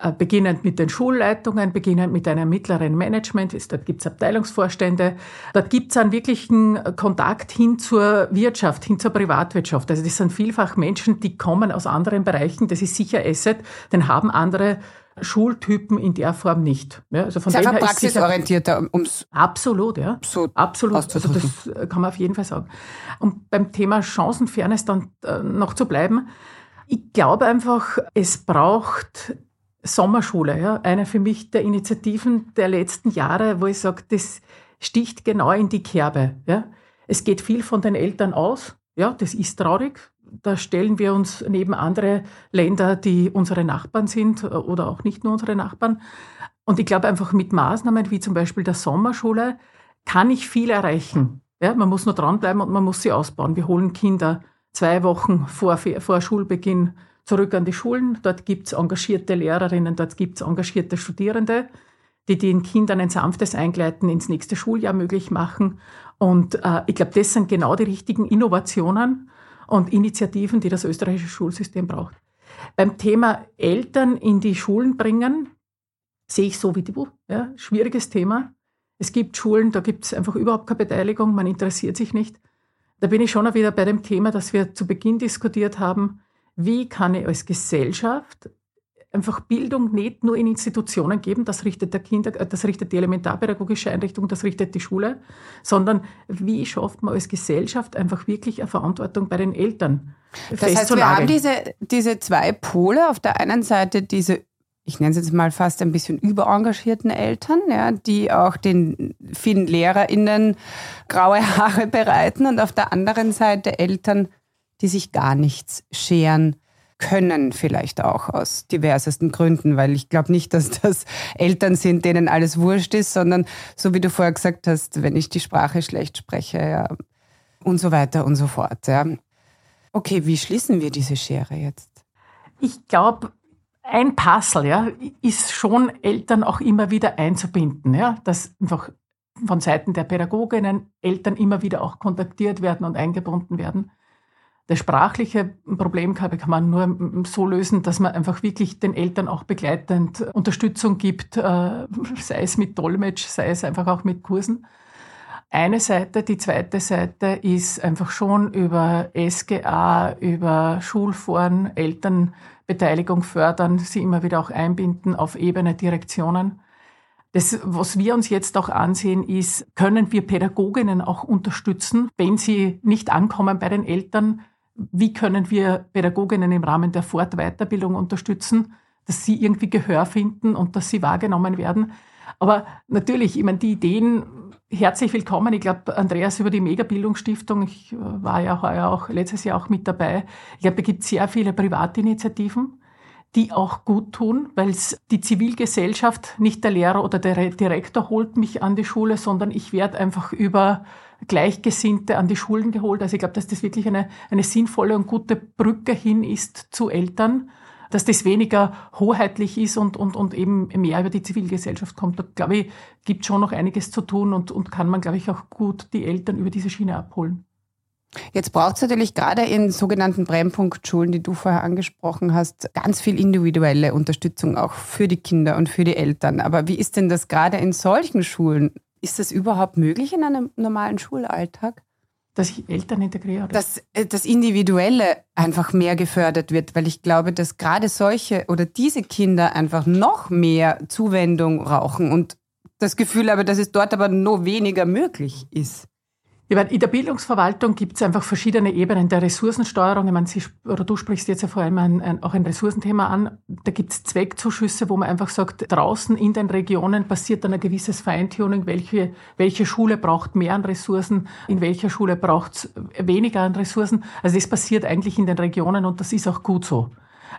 äh, beginnend mit den Schulleitungen, beginnend mit einem mittleren Management, ist- dort gibt's Abteilungsvorstände, dort gibt's einen wirklichen Kontakt hin zur Wirtschaft, hin zur Privatwirtschaft. Also das sind vielfach Menschen, die kommen aus anderen Bereichen, das ist sicher Asset, den haben andere Schultypen in der Form nicht. Ja, also von Das ist einfach praxisorientierter, um es Absolut, ja. so Absolut, also das kann man auf jeden Fall sagen. Und beim Thema Chancenfairness dann äh, noch zu bleiben, ich glaube einfach, es braucht Sommerschule, ja, eine für mich der Initiativen der letzten Jahre, wo ich sage, das sticht genau in die Kerbe. Ja. Es geht viel von den Eltern aus, ja, das ist traurig. Da stellen wir uns neben andere Länder, die unsere Nachbarn sind äh, oder auch nicht nur unsere Nachbarn. Und ich glaube einfach mit Maßnahmen wie zum Beispiel der Sommerschule kann ich viel erreichen. Ja, man muss nur dranbleiben und man muss sie ausbauen. Wir holen Kinder zwei Wochen vor, vor Schulbeginn zurück an die Schulen. Dort gibt's engagierte Lehrerinnen, dort gibt's engagierte Studierende, die den Kindern ein sanftes Eingleiten ins nächste Schuljahr möglich machen. Und äh, ich glaube, das sind genau die richtigen Innovationen und Initiativen, die das österreichische Schulsystem braucht. Beim Thema Eltern in die Schulen bringen, sehe ich so wie du. Ja, schwieriges Thema. Es gibt Schulen, da gibt es einfach überhaupt keine Beteiligung, man interessiert sich nicht. Da bin ich schon wieder bei dem Thema, das wir zu Beginn diskutiert haben. Wie kann ich als Gesellschaft einfach Bildung nicht nur in Institutionen geben, das richtet der Kinder, äh, das richtet die elementarpädagogische Einrichtung, das richtet die Schule, sondern wie schafft man als Gesellschaft einfach wirklich eine Verantwortung bei den Eltern Das heißt, wir haben diese, diese zwei Pole. Auf der einen Seite diese, ich nenne es jetzt mal fast ein bisschen überengagierten Eltern, ja, die auch den vielen LehrerInnen graue Haare [laughs] bereiten. Und auf der anderen Seite Eltern, die sich gar nichts scheren können, vielleicht auch aus diversesten Gründen, weil ich glaube nicht, dass das Eltern sind, denen alles wurscht ist, sondern so wie du vorher gesagt hast, wenn ich die Sprache schlecht spreche, ja, und so weiter und so fort. Ja. Okay, wie schließen wir diese Schere jetzt? Ich glaube, ein Puzzle ja, ist schon Eltern auch immer wieder einzubinden, ja, dass einfach von Seiten der Pädagoginnen Eltern immer wieder auch kontaktiert werden und eingebunden werden. Das sprachliche Problem kann man nur so lösen, dass man einfach wirklich den Eltern auch begleitend Unterstützung gibt, äh, sei es mit Dolmetsch, sei es einfach auch mit Kursen. Eine Seite, die zweite Seite ist einfach schon über SGA, über Schulforen, Elternbeteiligung fördern, sie immer wieder auch einbinden auf Ebene Direktionen. Das, was wir uns jetzt auch ansehen, ist, können wir Pädagoginnen auch unterstützen, wenn sie nicht ankommen bei den Eltern? Wie können wir Pädagoginnen im Rahmen der Fort- Weiterbildung unterstützen, dass sie irgendwie Gehör finden und dass sie wahrgenommen werden? Aber natürlich, ich meine, die Ideen herzlich willkommen. Ich glaube, Andreas über die Megabildungsstiftung, ich äh, war ja heuer auch letztes Jahr auch mit dabei. Ich glaube, da gibt es sehr viele Privatinitiativen, die auch gut tun, weil es die Zivilgesellschaft, nicht der Lehrer oder der Direktor holt mich an die Schule, sondern ich werde einfach über Gleichgesinnte an die Schulen geholt. Also ich glaube, dass das wirklich eine, eine sinnvolle und gute Brücke hin ist zu Eltern dass das weniger hoheitlich ist und, und, und eben mehr über die Zivilgesellschaft kommt. Da glaube ich, gibt schon noch einiges zu tun und, und kann man, glaube ich, auch gut die Eltern über diese Schiene abholen. Jetzt braucht es natürlich gerade in sogenannten Brennpunktschulen, die du vorher angesprochen hast, ganz viel individuelle Unterstützung auch für die Kinder und für die Eltern. Aber wie ist denn das gerade in solchen Schulen? Ist das überhaupt möglich in einem normalen Schulalltag? dass ich Eltern integriere. Dass äh, das Individuelle einfach mehr gefördert wird, weil ich glaube, dass gerade solche oder diese Kinder einfach noch mehr Zuwendung brauchen und das Gefühl habe, dass es dort aber nur weniger möglich ist. Ich meine, in der Bildungsverwaltung gibt es einfach verschiedene Ebenen der Ressourcensteuerung. Ich meine, Sie, du sprichst jetzt ja vor allem ein, ein, auch ein Ressourcenthema an. Da gibt es Zweckzuschüsse, wo man einfach sagt, draußen in den Regionen passiert dann ein gewisses Feintuning, welche, welche Schule braucht mehr an Ressourcen, in welcher Schule braucht es weniger an Ressourcen. Also das passiert eigentlich in den Regionen und das ist auch gut so.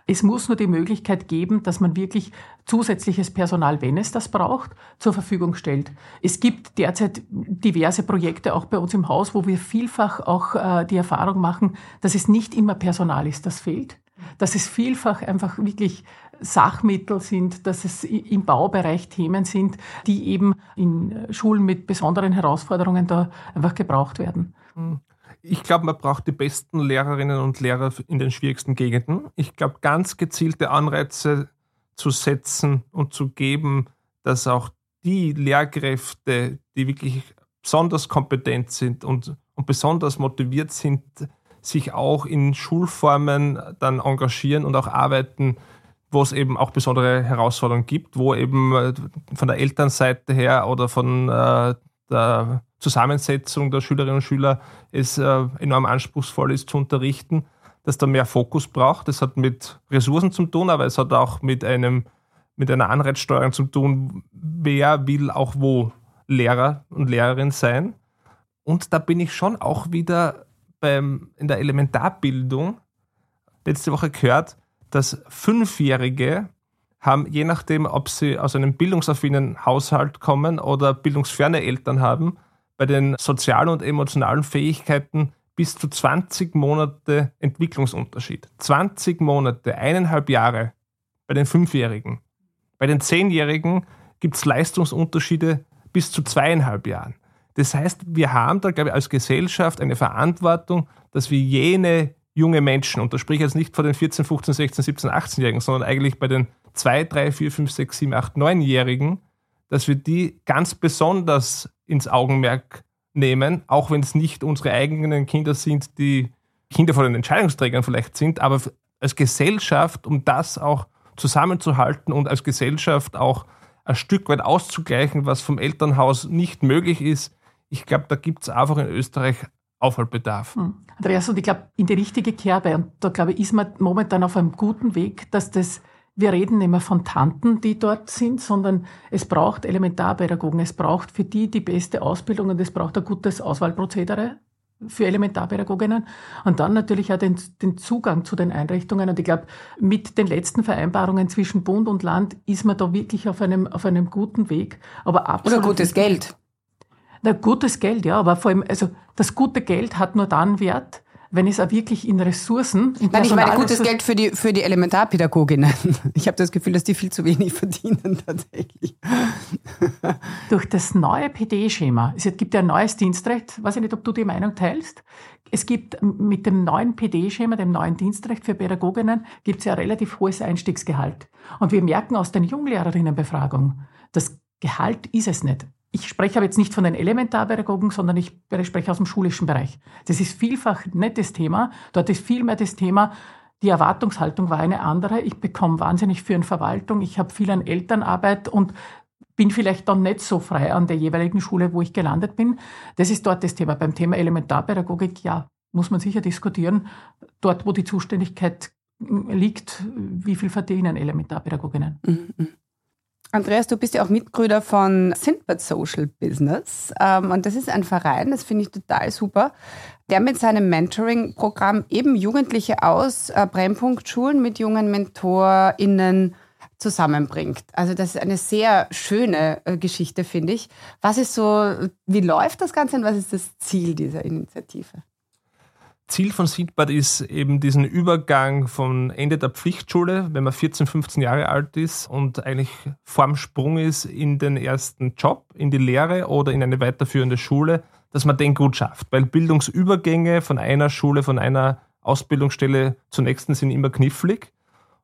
Es muss nur die Möglichkeit geben, dass man wirklich zusätzliches Personal, wenn es das braucht, zur Verfügung stellt. Es gibt derzeit diverse Projekte auch bei uns im Haus, wo wir vielfach auch äh, die Erfahrung machen, dass es nicht immer Personal ist, das fehlt, dass es vielfach einfach wirklich Sachmittel sind, dass es im Baubereich Themen sind, die eben in Schulen mit besonderen Herausforderungen da einfach gebraucht werden. Hm. Ich glaube, man braucht die besten Lehrerinnen und Lehrer in den schwierigsten Gegenden. Ich glaube, ganz gezielte Anreize zu setzen und zu geben, dass auch die Lehrkräfte, die wirklich besonders kompetent sind und, und besonders motiviert sind, sich auch in Schulformen dann engagieren und auch arbeiten, wo es eben auch besondere Herausforderungen gibt, wo eben äh, von der Elternseite her oder von äh, der Zusammensetzung der Schülerinnen und Schüler es äh, enorm anspruchsvoll ist zu unterrichten, dass da mehr Fokus braucht. Das hat mit Ressourcen zu tun, aber es hat auch mit einem mit einer Anreizsteuerung zu tun, wer will auch wo Lehrer und Lehrerin sein. Und da bin ich schon auch wieder beim, in der Elementarbildung letzte Woche gehört, dass Fünfjährige haben, je nachdem, ob sie aus einem bildungsaffinen Haushalt kommen oder bildungsferne Eltern haben, bei den sozialen und emotionalen Fähigkeiten bis zu 20 Monate Entwicklungsunterschied. 20 Monate, eineinhalb Jahre bei den Fünfjährigen. Bei den Zehnjährigen gibt es Leistungsunterschiede bis zu zweieinhalb Jahren. Das heißt, wir haben da, glaube ich, als Gesellschaft eine Verantwortung, dass wir jene junge Menschen, und da spreche ich jetzt nicht vor den 14, 15, 16, 17, 18-Jährigen, sondern eigentlich bei den 2, 3, 4, 5, 6, 7, 8, 9-Jährigen, dass wir die ganz besonders ins Augenmerk nehmen, auch wenn es nicht unsere eigenen Kinder sind, die Kinder von den Entscheidungsträgern vielleicht sind, aber als Gesellschaft, um das auch zusammenzuhalten und als Gesellschaft auch ein Stück weit auszugleichen, was vom Elternhaus nicht möglich ist. Ich glaube, da gibt es einfach in Österreich Aufholbedarf. Hm. Andreas, und ich glaube, in die richtige Kerbe, und da glaube ich, ist man momentan auf einem guten Weg, dass das wir reden nicht mehr von Tanten, die dort sind, sondern es braucht Elementarpädagogen. Es braucht für die die beste Ausbildung und es braucht ein gutes Auswahlprozedere für Elementarpädagoginnen und dann natürlich auch den, den Zugang zu den Einrichtungen. Und ich glaube, mit den letzten Vereinbarungen zwischen Bund und Land ist man da wirklich auf einem, auf einem guten Weg. Aber absolut. Oder gutes Geld. Na, gutes Geld, ja, aber vor allem, also das gute Geld hat nur dann Wert, wenn es auch wirklich in Ressourcen, in Nein, ich meine gutes Geld für die, für die Elementarpädagoginnen. [laughs] Ich habe das Gefühl, dass die viel zu wenig [laughs] verdienen tatsächlich. Durch das neue PD-Schema, es gibt ja ein neues Dienstrecht, weiß ich nicht, ob du die Meinung teilst, es gibt mit dem neuen PD-Schema, dem neuen Dienstrecht für Pädagoginnen, gibt es ja ein relativ hohes Einstiegsgehalt. Und wir merken aus den Junglehrerinnenbefragungen, das Gehalt ist es nicht. Ich spreche aber jetzt nicht von den Elementarpädagogen, sondern ich spreche aus dem schulischen Bereich. Das ist vielfach nicht das Thema. Dort ist vielmehr das Thema, die Erwartungshaltung war eine andere. Ich bekomme wahnsinnig für eine Verwaltung. Ich habe viel an Elternarbeit und bin vielleicht dann nicht so frei an der jeweiligen Schule, wo ich gelandet bin. Das ist dort das Thema. Beim Thema Elementarpädagogik, ja, muss man sicher diskutieren. Dort, wo die Zuständigkeit liegt, wie viel verdienen Elementarpädagoginnen. Mhm. Andreas, du bist ja auch Mitgründer von Sindbad Social Business. Ähm, und das ist ein Verein, das finde ich total super, der mit seinem Mentoring-Programm eben Jugendliche aus äh, Brennpunktschulen mit jungen MentorInnen zusammenbringt. Also das ist eine sehr schöne äh, Geschichte, finde ich. Was ist so, wie läuft das Ganze und was ist das Ziel dieser Initiative? Ziel von Sindbad ist eben diesen Übergang von Ende der Pflichtschule, wenn man 14, 15 Jahre alt ist und eigentlich vorm Sprung ist in den ersten Job, in die Lehre oder in eine weiterführende Schule, dass man den gut schafft. Weil Bildungsübergänge von einer Schule, von einer Ausbildungsstelle zur nächsten sind immer knifflig.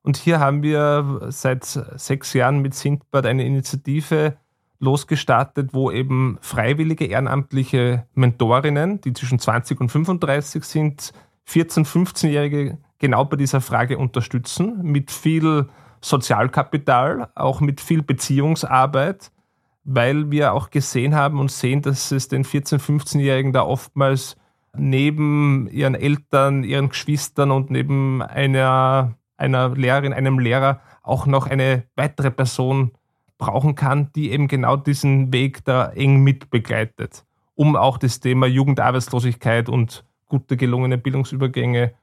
Und hier haben wir seit sechs Jahren mit Sindbad eine Initiative, losgestartet, wo eben freiwillige ehrenamtliche Mentorinnen, die zwischen 20 und 35 sind, 14-, 15-Jährige genau bei dieser Frage unterstützen, mit viel Sozialkapital, auch mit viel Beziehungsarbeit, weil wir auch gesehen haben und sehen, dass es den 14-, 15-Jährigen da oftmals neben ihren Eltern, ihren Geschwistern und neben einer, einer Lehrerin, einem Lehrer auch noch eine weitere Person brauchen kann, die eben genau diesen Weg da eng mitbegleitet, um auch das Thema Jugendarbeitslosigkeit und gute gelungene Bildungsübergänge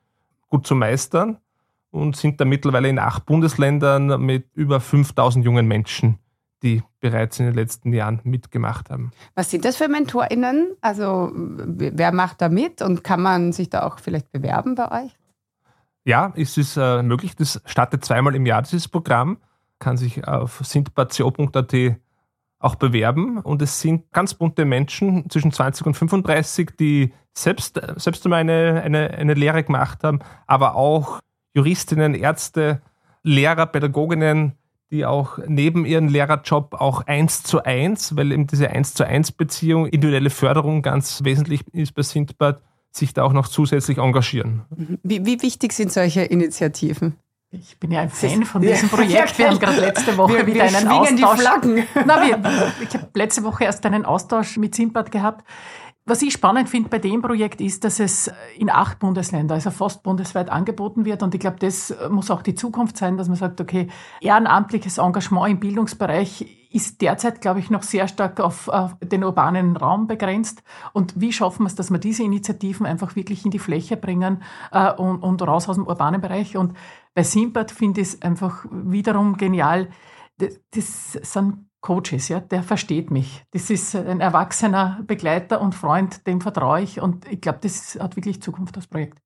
gut zu meistern und sind da mittlerweile in acht Bundesländern mit über 5000 jungen Menschen, die bereits in den letzten Jahren mitgemacht haben. Was sind das für MentorInnen? Also wer macht da mit und kann man sich da auch vielleicht bewerben bei euch? Ja, es ist äh, möglich. Das startet zweimal im Jahr, dieses Programm kann sich auf sindbatio.at auch bewerben. Und es sind ganz bunte Menschen zwischen 20 und 35, die selbst, selbst einmal eine, eine, eine Lehre gemacht haben, aber auch Juristinnen, Ärzte, Lehrer, Pädagoginnen, die auch neben ihrem Lehrerjob auch eins zu eins, weil eben diese eins zu eins Beziehung, individuelle Förderung ganz wesentlich ist bei Sindbad, sich da auch noch zusätzlich engagieren. Wie, wie wichtig sind solche Initiativen? Ich bin ja ein Fan von diesem [laughs] Projekt. Wir haben gerade letzte Woche wir, wieder wir einen Austausch. Die Flaggen. [laughs] Na, wir, ich habe letzte Woche erst einen Austausch mit Simpad gehabt. Was ich spannend finde bei dem Projekt ist, dass es in acht Bundesländer, also fast bundesweit angeboten wird. Und ich glaube, das muss auch die Zukunft sein, dass man sagt, okay, ehrenamtliches Engagement im Bildungsbereich ist derzeit, glaube ich, noch sehr stark auf, auf, den urbanen Raum begrenzt. Und wie schaffen wir es, dass wir diese Initiativen einfach wirklich in die Fläche bringen äh, und, und raus aus dem urbanen Bereich? Und bei Simpad finde ich es einfach wiederum genial. Das, das sind Coaches, ja, der versteht mich. Das ist ein erwachsener Begleiter und Freund, dem vertraue ich und ich glaube, das hat wirklich Zukunft, das Projekt.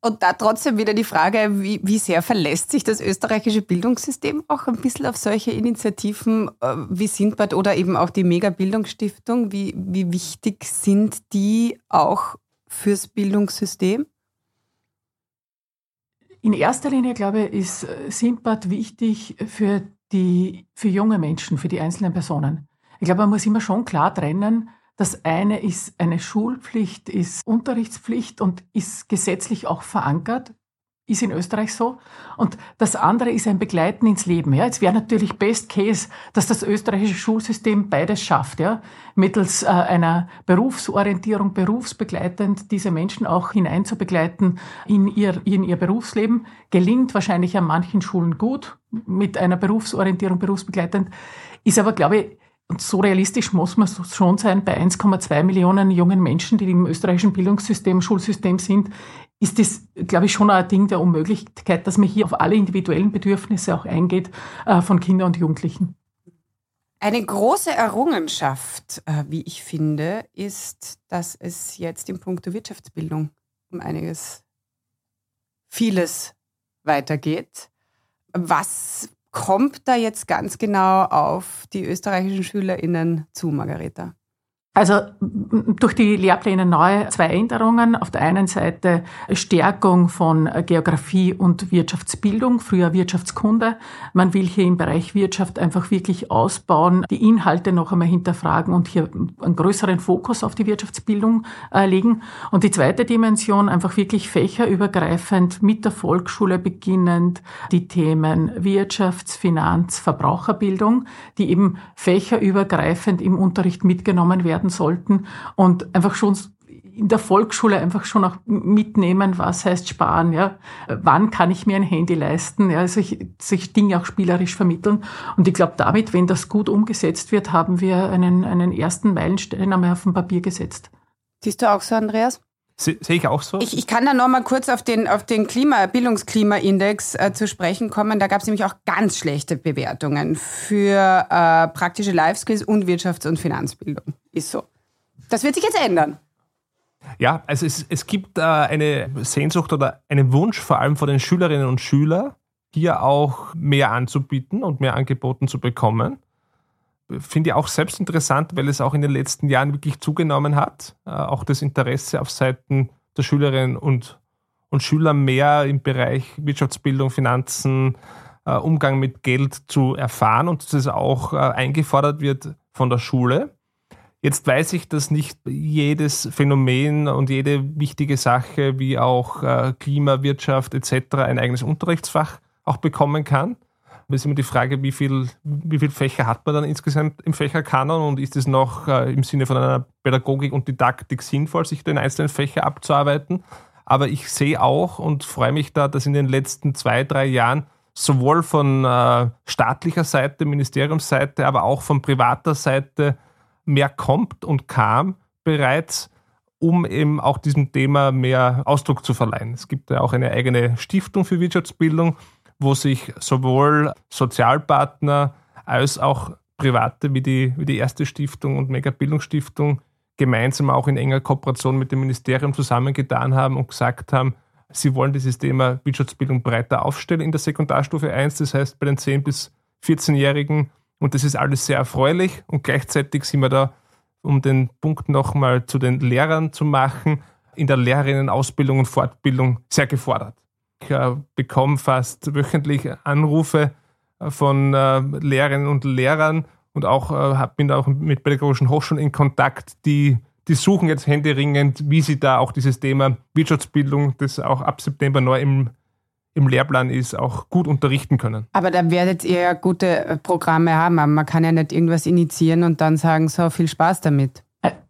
Und da trotzdem wieder die Frage, wie, wie sehr verlässt sich das österreichische Bildungssystem auch ein bisschen auf solche Initiativen äh, wie Sindbad oder eben auch die Mega-Bildungsstiftung? Wie, wie wichtig sind die auch fürs Bildungssystem? In erster Linie, glaube ich, ist äh, Sindbad wichtig für die, für junge Menschen, für die einzelnen Personen. Ich glaube, man muss immer schon klar trennen, das eine ist eine Schulpflicht, ist Unterrichtspflicht und ist gesetzlich auch verankert ist in Österreich so. Und das andere ist ein Begleiten ins Leben. Ja, jetzt wäre natürlich Best Case, dass das österreichische Schulsystem beides schafft, ja, mittels äh, einer Berufsorientierung, berufsbegleitend diese Menschen auch hineinzubegleiten in ihr, in ihr Berufsleben. Gelingt wahrscheinlich an manchen Schulen gut mit einer Berufsorientierung, berufsbegleitend. Ist aber, glaube ich, und so realistisch muss man schon sein, bei 1,2 Millionen jungen Menschen, die im österreichischen Bildungssystem, Schulsystem sind, ist das, glaube ich, schon ein Ding der Unmöglichkeit, dass man hier auf alle individuellen Bedürfnisse auch eingeht äh, von Kindern und Jugendlichen. Eine große Errungenschaft, äh, wie ich finde, ist, dass es jetzt im Punkt Wirtschaftsbildung um einiges, vieles weitergeht. Was kommt da jetzt ganz genau auf die österreichischen SchülerInnen zu, Margareta? Also durch die Lehrpläne neu zwei Änderungen. Auf der einen Seite Stärkung von Geografie und Wirtschaftsbildung, früher Wirtschaftskunde. Man will hier im Bereich Wirtschaft einfach wirklich ausbauen, die Inhalte noch einmal hinterfragen und hier einen größeren Fokus auf die Wirtschaftsbildung äh, legen. Und die zweite Dimension einfach wirklich fächerübergreifend mit der Volksschule beginnend die Themen Wirtschafts-, Finanz-, Verbraucherbildung, die eben fächerübergreifend im Unterricht mitgenommen werden werden sollten und einfach schon in der Volksschule einfach schon auch mitnehmen, was heißt sparen, ja. Wann kann ich mir ein Handy leisten? Ja, also ich, sich Dinge auch spielerisch vermitteln. Und ich glaube, damit, wenn das gut umgesetzt wird, haben wir einen, einen ersten Meilenstein einmal auf dem Papier gesetzt. Siehst du auch so, Andreas? Sehe ich auch so? Ich, ich kann da noch mal kurz auf den, auf den Klima, Bildungsklimaindex äh, zu sprechen kommen. Da gab es nämlich auch ganz schlechte Bewertungen für äh, praktische Life Skills und Wirtschafts- und Finanzbildung. Ist so. Das wird sich jetzt ändern. Ja, also es, es gibt äh, eine Sehnsucht oder einen Wunsch vor allem von den Schülerinnen und Schülern, hier auch mehr anzubieten und mehr angeboten zu bekommen. Finde ich auch selbst interessant, weil es auch in den letzten Jahren wirklich zugenommen hat. Äh, auch das Interesse auf Seiten der Schülerinnen und, und Schüler mehr im Bereich Wirtschaftsbildung, Finanzen, äh, Umgang mit Geld zu erfahren und dass es auch äh, eingefordert wird von der Schule. Jetzt weiß ich, dass nicht jedes Phänomen und jede wichtige Sache wie auch äh, Klimawirtschaft etc. ein eigenes Unterrichtsfach auch bekommen kann. Es ist immer die Frage, wie viel, wie viel Fächer hat man dann insgesamt im Fächerkanon und ist es noch äh, im Sinne von einer Pädagogik und Didaktik sinnvoll, sich den einzelnen Fächer abzuarbeiten. Aber ich sehe auch und freue mich da, dass in den letzten zwei, drei Jahren sowohl von äh, staatlicher Seite, Ministeriumsseite, aber auch von privater Seite mehr kommt und kam bereits, um eben auch diesem Thema mehr Ausdruck zu verleihen. Es gibt ja auch eine eigene Stiftung für Wirtschaftsbildung, wo sich sowohl Sozialpartner als auch Private wie die, wie die erste Stiftung und Mega Bildungsstiftung gemeinsam auch in enger Kooperation mit dem Ministerium zusammengetan haben und gesagt haben, sie wollen dieses Thema Wirtschaftsbildung breiter aufstellen in der Sekundarstufe 1, das heißt bei den 10- bis 14-Jährigen und das ist alles sehr erfreulich. Und gleichzeitig sind wir da, um den Punkt nochmal zu den Lehrern zu machen, in der Lehrerinnenausbildung und Fortbildung sehr gefordert. Ich äh, bekomme fast wöchentlich Anrufe von äh, Lehrerinnen und Lehrern und auch äh, bin da auch mit pädagogischen Hochschulen in Kontakt, die, die suchen jetzt händeringend, wie sie da auch dieses Thema Wirtschaftsbildung, das auch ab September neu im im Lehrplan ist, auch gut unterrichten können. Aber da werdet ihr ja gute äh, Programme haben. Man kann ja nicht irgendwas initiieren und dann sagen, so viel Spaß damit.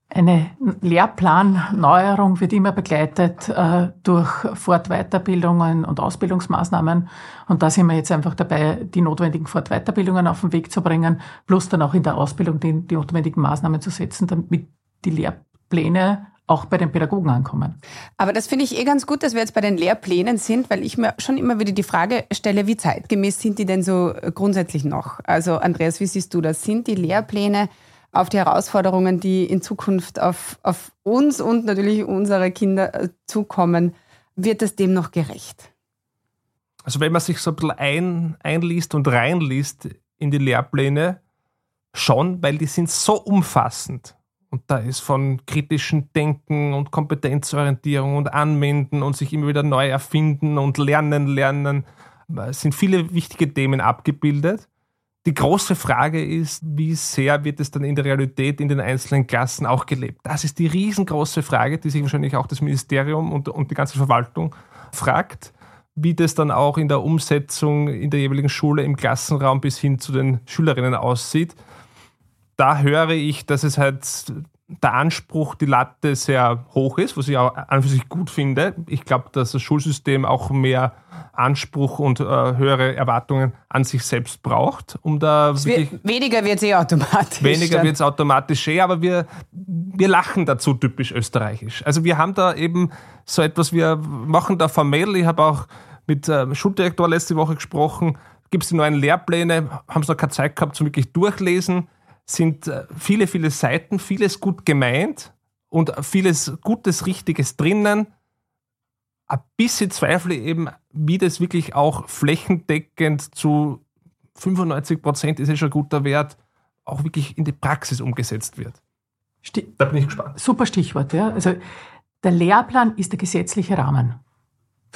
Eine Lehrplanneuerung wird immer begleitet äh, durch Fort-Weiterbildungen und Ausbildungsmaßnahmen. Und da sind wir jetzt einfach dabei, die notwendigen Fort-Weiterbildungen auf den Weg zu bringen, plus dann auch in der Ausbildung die, die notwendigen Maßnahmen zu setzen, damit die Lehrpläne auch bei den Pädagogen ankommen. Aber das finde ich eh ganz gut, dass wir jetzt bei den Lehrplänen sind, weil ich mir schon immer wieder die Frage stelle, wie zeitgemäß sind die denn so grundsätzlich noch? Also Andreas, wie siehst du das? Sind die Lehrpläne auf die Herausforderungen, die in Zukunft auf, auf uns und natürlich unsere Kinder äh, zukommen, wird es dem noch gerecht? Also wenn man sich so ein bisschen ein, einliest und reinliest in die Lehrpläne, schon, weil die sind so umfassend. Und da ist von kritischem Denken und Kompetenzorientierung und Anwenden und sich immer wieder neu erfinden und lernen, lernen, es sind viele wichtige Themen abgebildet. Die große Frage ist, wie sehr wird es dann in der Realität in den einzelnen Klassen auch gelebt? Das ist die riesengroße Frage, die sich wahrscheinlich auch das Ministerium und, und die ganze Verwaltung fragt, wie das dann auch in der Umsetzung in der jeweiligen Schule im Klassenraum bis hin zu den Schülerinnen aussieht da höre ich, dass es halt der Anspruch, die Latte sehr hoch ist, was ich auch an für sich gut finde. Ich glaube, dass das Schulsystem auch mehr Anspruch und äh, höhere Erwartungen an sich selbst braucht, um da wird, weniger wird es eh automatisch. Weniger wird es automatisch eh, aber wir, wir lachen dazu typisch österreichisch. Also wir haben da eben so etwas, wir machen da formell, ich habe auch mit äh, Schuldirektor letzte Woche gesprochen, gibt es die neuen Lehrpläne, haben es noch keine Zeit gehabt zum wirklich durchlesen sind äh, viele, viele Seiten, vieles gut gemeint und vieles Gutes, Richtiges drinnen. Ein bisschen zweifle eben, wie das wirklich auch flächendeckend zu 95 Prozent ist ja schon ein guter Wert, auch wirklich in die Praxis umgesetzt wird. Sti da bin ich gespannt. Super Stichwort, ja. Also der Lehrplan ist der gesetzliche Rahmen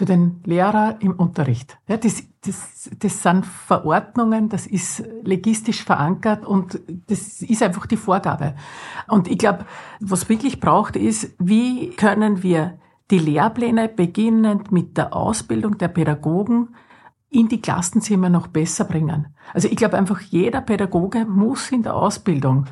für den Lehrer im Unterricht. Ja, das, das, das sind Verordnungen, das ist legistisch verankert und das ist einfach die Vorgabe. Und ich glaube, was wirklich braucht, ist, wie können wir die Lehrpläne beginnend mit der Ausbildung der Pädagogen in die Klassenzimmer noch besser bringen. Also ich glaube einfach, jeder Pädagoge muss in der Ausbildung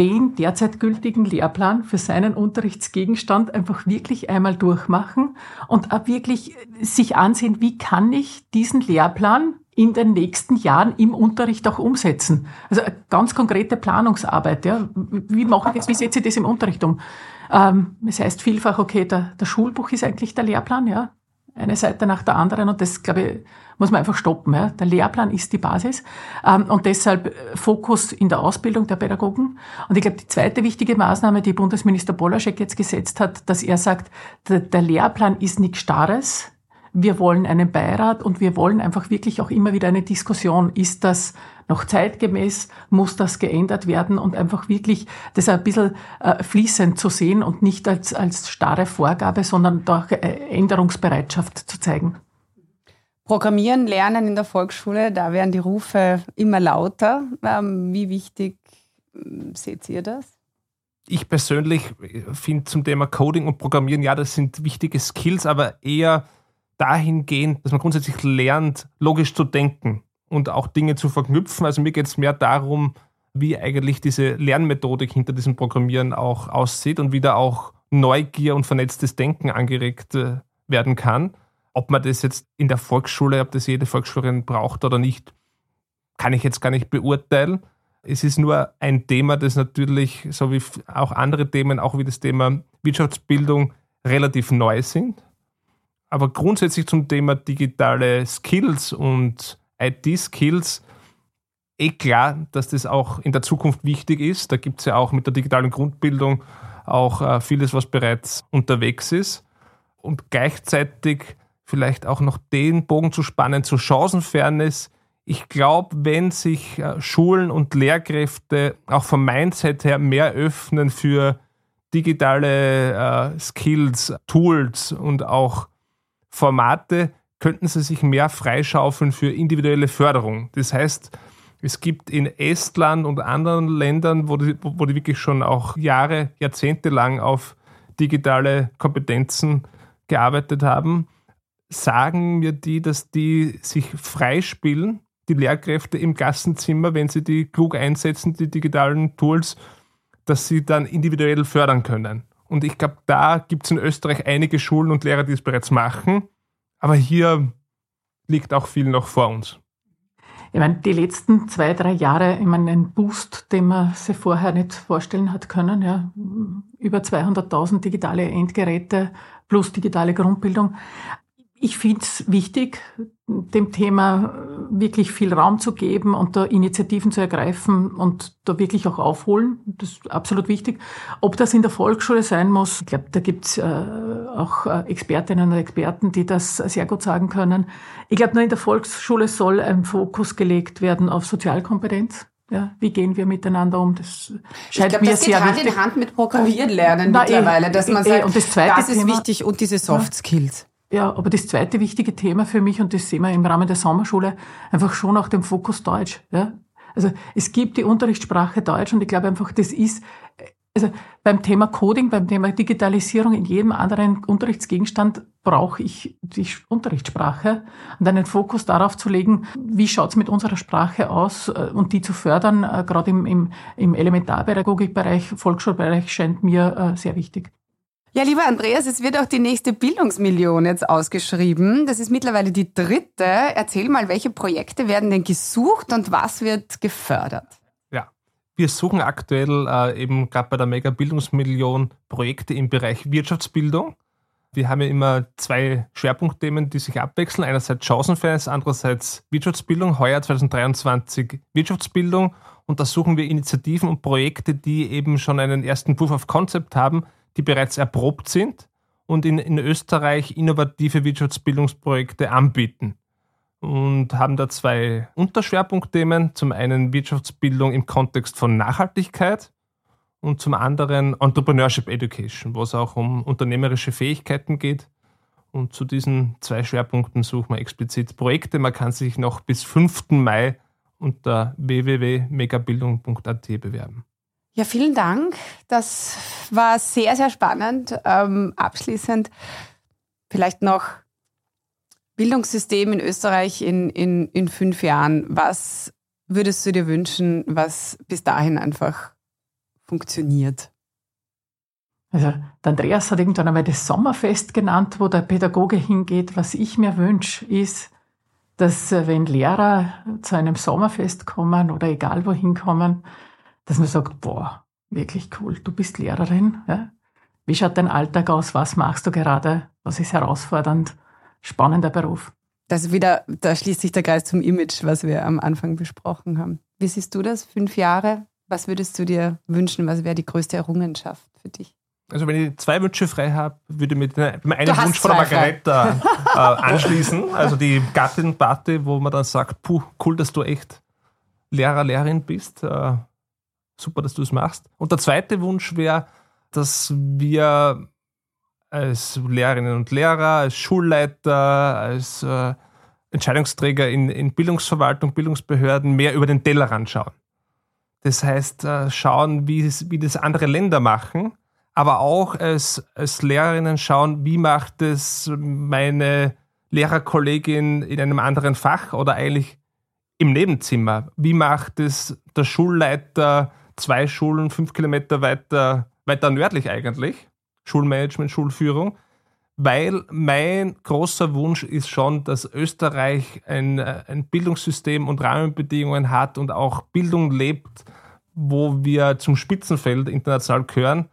den derzeit gültigen Lehrplan für seinen Unterrichtsgegenstand einfach wirklich einmal durchmachen und auch wirklich sich ansehen, wie kann ich diesen Lehrplan in den nächsten Jahren im Unterricht auch umsetzen. Also eine ganz konkrete Planungsarbeit. Ja. Wie mache ich das, wie setze ich das im Unterricht um? Ähm, das heißt vielfach, okay, der, der Schulbuch ist eigentlich der Lehrplan, ja. Eine Seite nach der anderen und das, glaube ich, muss man einfach stoppen. Ja. Der Lehrplan ist die Basis ähm, und deshalb äh, Fokus in der Ausbildung der Pädagogen. Und ich glaube, die zweite wichtige Maßnahme, die Bundesminister Bolaschek jetzt gesetzt hat, dass er sagt, der, der Lehrplan ist nichts Starres. Wir wollen einen Beirat und wir wollen einfach wirklich auch immer wieder eine Diskussion. Ist das noch zeitgemäß? Muss das geändert werden? Und einfach wirklich das ein bisschen äh, fließend zu sehen und nicht als, als starre Vorgabe, sondern doch äh, Änderungsbereitschaft zu zeigen. Programmieren lernen in der Volksschule, da werden die Rufe immer lauter. Ähm, wie wichtig ähm, seht ihr das? Ich persönlich finde zum Thema Coding und Programmieren, ja, das sind wichtige Skills, aber eher dahingehend, dass man grundsätzlich lernt, logisch zu denken und auch Dinge zu verknüpfen. Also mir geht es mehr darum, wie eigentlich diese Lernmethodik hinter diesem Programmieren auch aussieht und wie da auch Neugier und vernetztes Denken angeregt äh, werden kann. Ob man das jetzt in der Volksschule, ob das jede Volksschülerin braucht oder nicht, kann ich jetzt gar nicht beurteilen. Es ist nur ein Thema, das natürlich, so wie auch andere Themen, auch wie das Thema Wirtschaftsbildung, relativ neu sind. Aber grundsätzlich zum Thema digitale Skills und IT-Skills, eh klar, dass das auch in der Zukunft wichtig ist. Da gibt es ja auch mit der digitalen Grundbildung auch äh, vieles, was bereits unterwegs ist. Und gleichzeitig vielleicht auch noch den Bogen zu spannen zur Chancenfairness. Ich glaube, wenn sich äh, Schulen und Lehrkräfte auch vom Mindset her mehr öffnen für digitale äh, Skills, Tools und auch Formate, könnten sie sich mehr freischaufeln für individuelle Förderung. Das heißt, es gibt in Estland und anderen Ländern, wo die, wo die wirklich schon auch Jahre, Jahrzehnte lang auf digitale Kompetenzen gearbeitet haben, sagen mir die, dass die sich freispielen, die Lehrkräfte im Klassenzimmer, wenn sie die klug einsetzen, die digitalen Tools, dass sie dann individuell fördern können. Und ich glaube, da gibt es in Österreich einige Schulen und Lehrer, die es bereits machen. Aber hier liegt auch viel noch vor uns. Ich meine, die letzten zwei, drei Jahre, ich meine, ein Boost, den man sich vorher nicht vorstellen hat können, ja, über 200.000 digitale Endgeräte plus digitale Grundbildung. Ich finde es wichtig, dem Thema wirklich viel Raum zu geben und da Initiativen zu ergreifen und da wirklich auch aufholen. Das ist absolut wichtig. Ob das in der Volksschule sein muss, ich glaube, da gibt's äh, auch äh, Expertinnen und Experten, die das sehr gut sagen können. Ich glaube, nur in der Volksschule soll ein Fokus gelegt werden auf Sozialkompetenz. Ja, wie gehen wir miteinander um? Das scheint glaub, mir das sehr Hand wichtig. Hand in Hand mit Programmieren lernen Na, eh, mittlerweile, dass man eh, sagt, und das, zweite das ist Thema, wichtig und diese Soft Skills. Ja, aber das zweite wichtige Thema für mich, und das sehen wir im Rahmen der Sommerschule, einfach schon auch dem Fokus Deutsch. Ja? Also es gibt die Unterrichtssprache Deutsch und ich glaube einfach, das ist, also beim Thema Coding, beim Thema Digitalisierung in jedem anderen Unterrichtsgegenstand brauche ich die Unterrichtssprache und einen Fokus darauf zu legen, wie schaut's mit unserer Sprache aus äh, und die zu fördern, äh, gerade im, im, im Elementarpädagogikbereich, Volksschulbereich, scheint mir äh, sehr wichtig. Ja, lieber Andreas, es wird auch die nächste Bildungsmillion jetzt ausgeschrieben. Das ist mittlerweile die dritte. Erzähl mal, welche Projekte werden denn gesucht und was wird gefördert? Ja, wir suchen aktuell äh, eben gerade bei der Mega Bildungsmillion Projekte im Bereich Wirtschaftsbildung. Wir haben ja immer zwei Schwerpunktthemen, die sich abwechseln. Einerseits Chancenfairness, andererseits Wirtschaftsbildung. Heuer 2023 Wirtschaftsbildung. Und da suchen wir Initiativen und Projekte, die eben schon einen ersten Proof of Concept haben, die bereits erprobt sind und in, in Österreich innovative Wirtschaftsbildungsprojekte anbieten. Und haben da zwei Unterschwerpunktthemen. Zum einen Wirtschaftsbildung im Kontext von Nachhaltigkeit und zum anderen Entrepreneurship Education, wo es auch um unternehmerische Fähigkeiten geht. Und zu diesen zwei Schwerpunkten suchen wir explizit Projekte. Man kann sich noch bis 5. Mai unter www.megabildung.at bewerben. Ja, vielen Dank. Das war sehr, sehr spannend. Ähm, abschließend vielleicht noch Bildungssystem in Österreich in, in, in fünf Jahren. Was würdest du dir wünschen, was bis dahin einfach funktioniert? Also, der Andreas hat irgendwann einmal das Sommerfest genannt, wo der Pädagoge hingeht. Was ich mir wünsche, ist, dass äh, wenn Lehrer zu einem Sommerfest kommen oder egal wohin kommen, dass man sagt, boah, wirklich cool, du bist Lehrerin. Ja? Wie schaut dein Alltag aus? Was machst du gerade? Was ist herausfordernd? Spannender Beruf. Das wieder, da schließt sich der Kreis zum Image, was wir am Anfang besprochen haben. Wie siehst du das? Fünf Jahre? Was würdest du dir wünschen? Was wäre die größte Errungenschaft für dich? Also wenn ich zwei Wünsche frei habe, würde ich mit dem einen Wunsch von der Margareta äh, anschließen. Also die Gattin Party, wo man dann sagt, puh, cool, dass du echt Lehrer, Lehrerin bist. Äh, super, dass du es machst. Und der zweite Wunsch wäre, dass wir als Lehrerinnen und Lehrer, als Schulleiter, als äh, Entscheidungsträger in, in Bildungsverwaltung, Bildungsbehörden mehr über den Tellerrand schauen. Das heißt, äh, schauen, wie, wie das andere Länder machen aber auch als, als Lehrerinnen schauen, wie macht es meine Lehrerkollegin in einem anderen Fach oder eigentlich im Nebenzimmer? Wie macht es der Schulleiter zwei Schulen fünf Kilometer weiter, weiter nördlich eigentlich? Schulmanagement, Schulführung. Weil mein großer Wunsch ist schon, dass Österreich ein, ein Bildungssystem und Rahmenbedingungen hat und auch Bildung lebt, wo wir zum Spitzenfeld international gehören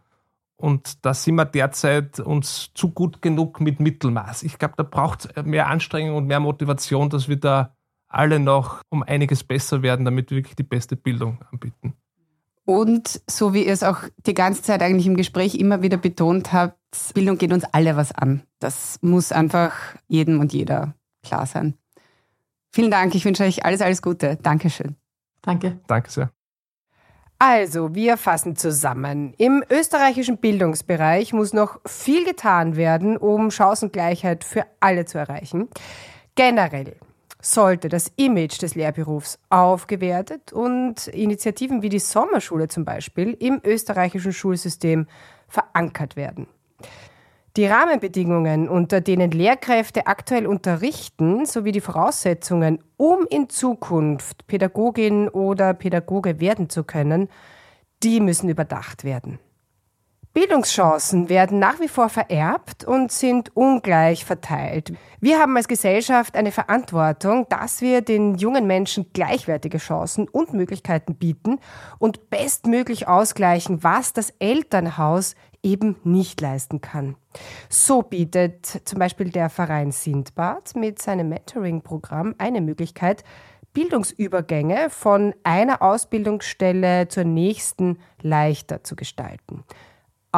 und da sind wir derzeit uns zu gut genug mit Mittelmaß. Ich glaube, da braucht es mehr Anstrengung und mehr Motivation, dass wir da alle noch um einiges besser werden, damit wir wirklich die beste Bildung anbieten. Und so wie ihr es auch die ganze Zeit eigentlich im Gespräch immer wieder betont habt, Bildung geht uns alle was an. Das muss einfach jedem und jeder klar sein. Vielen Dank. Ich wünsche euch alles, alles Gute. Dankeschön. Danke. Danke sehr. Also, wir fassen zusammen. Im österreichischen Bildungsbereich muss noch viel getan werden, um Chancengleichheit für alle zu erreichen. Generell sollte das Image des Lehrberufs aufgewertet und Initiativen wie die Sommerschule zum Beispiel im österreichischen Schulsystem verankert werden. Die Rahmenbedingungen, unter denen Lehrkräfte aktuell unterrichten, sowie die Voraussetzungen, um in Zukunft Pädagogin oder Pädagoge werden zu können, die müssen überdacht werden. Bildungschancen werden nach wie vor vererbt und sind ungleich verteilt. Wir haben als Gesellschaft eine Verantwortung, dass wir den jungen Menschen gleichwertige Chancen und Möglichkeiten bieten und bestmöglich ausgleichen, was das Elternhaus eben nicht leisten kann. So bietet zum Beispiel der Verein Sindbad mit seinem Mentoring-Programm eine Möglichkeit, Bildungsübergänge von einer Ausbildungsstelle zur nächsten leichter zu gestalten.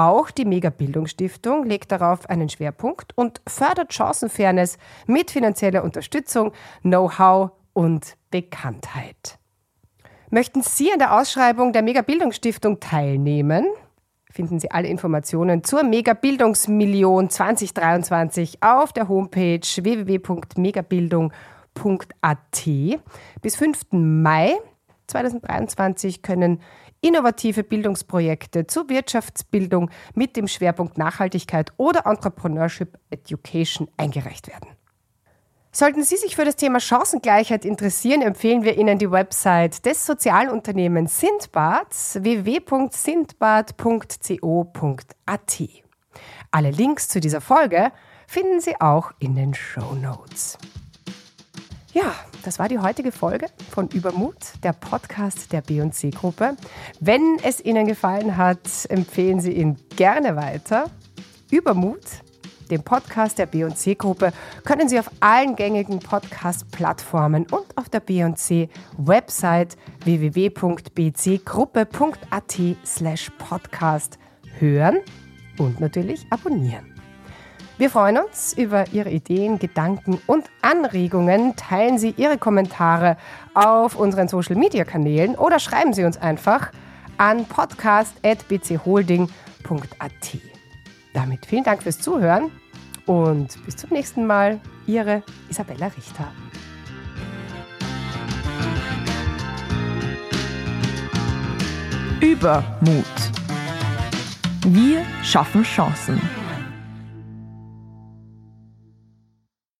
Auch die Mega Bildungsstiftung legt darauf einen Schwerpunkt und fördert Chancenfairness mit finanzieller Unterstützung, Know-how und Bekanntheit. Möchten Sie an der Ausschreibung der Mega Bildungsstiftung teilnehmen? finden Sie alle Informationen zur Mega Bildungsmillion 2023 auf der Homepage www.megabildung.at. Bis 5. Mai 2023 können innovative Bildungsprojekte zur Wirtschaftsbildung mit dem Schwerpunkt Nachhaltigkeit oder Entrepreneurship Education eingereicht werden. Sollten Sie sich für das Thema Chancengleichheit interessieren, empfehlen wir Ihnen die Website des Sozialunternehmens Sindbad www.sindbad.co.at. Alle Links zu dieser Folge finden Sie auch in den Show Notes. Ja, das war die heutige Folge von Übermut, der Podcast der B&C-Gruppe. Wenn es Ihnen gefallen hat, empfehlen Sie ihn gerne weiter. Übermut dem Podcast der B&C-Gruppe, können Sie auf allen gängigen Podcast-Plattformen und auf der B&C-Website www.bcgruppe.at slash podcast hören und natürlich abonnieren. Wir freuen uns über Ihre Ideen, Gedanken und Anregungen. Teilen Sie Ihre Kommentare auf unseren Social-Media-Kanälen oder schreiben Sie uns einfach an podcast.bcholding.at. Damit vielen Dank fürs Zuhören und bis zum nächsten Mal. Ihre Isabella Richter. Übermut. Wir schaffen Chancen.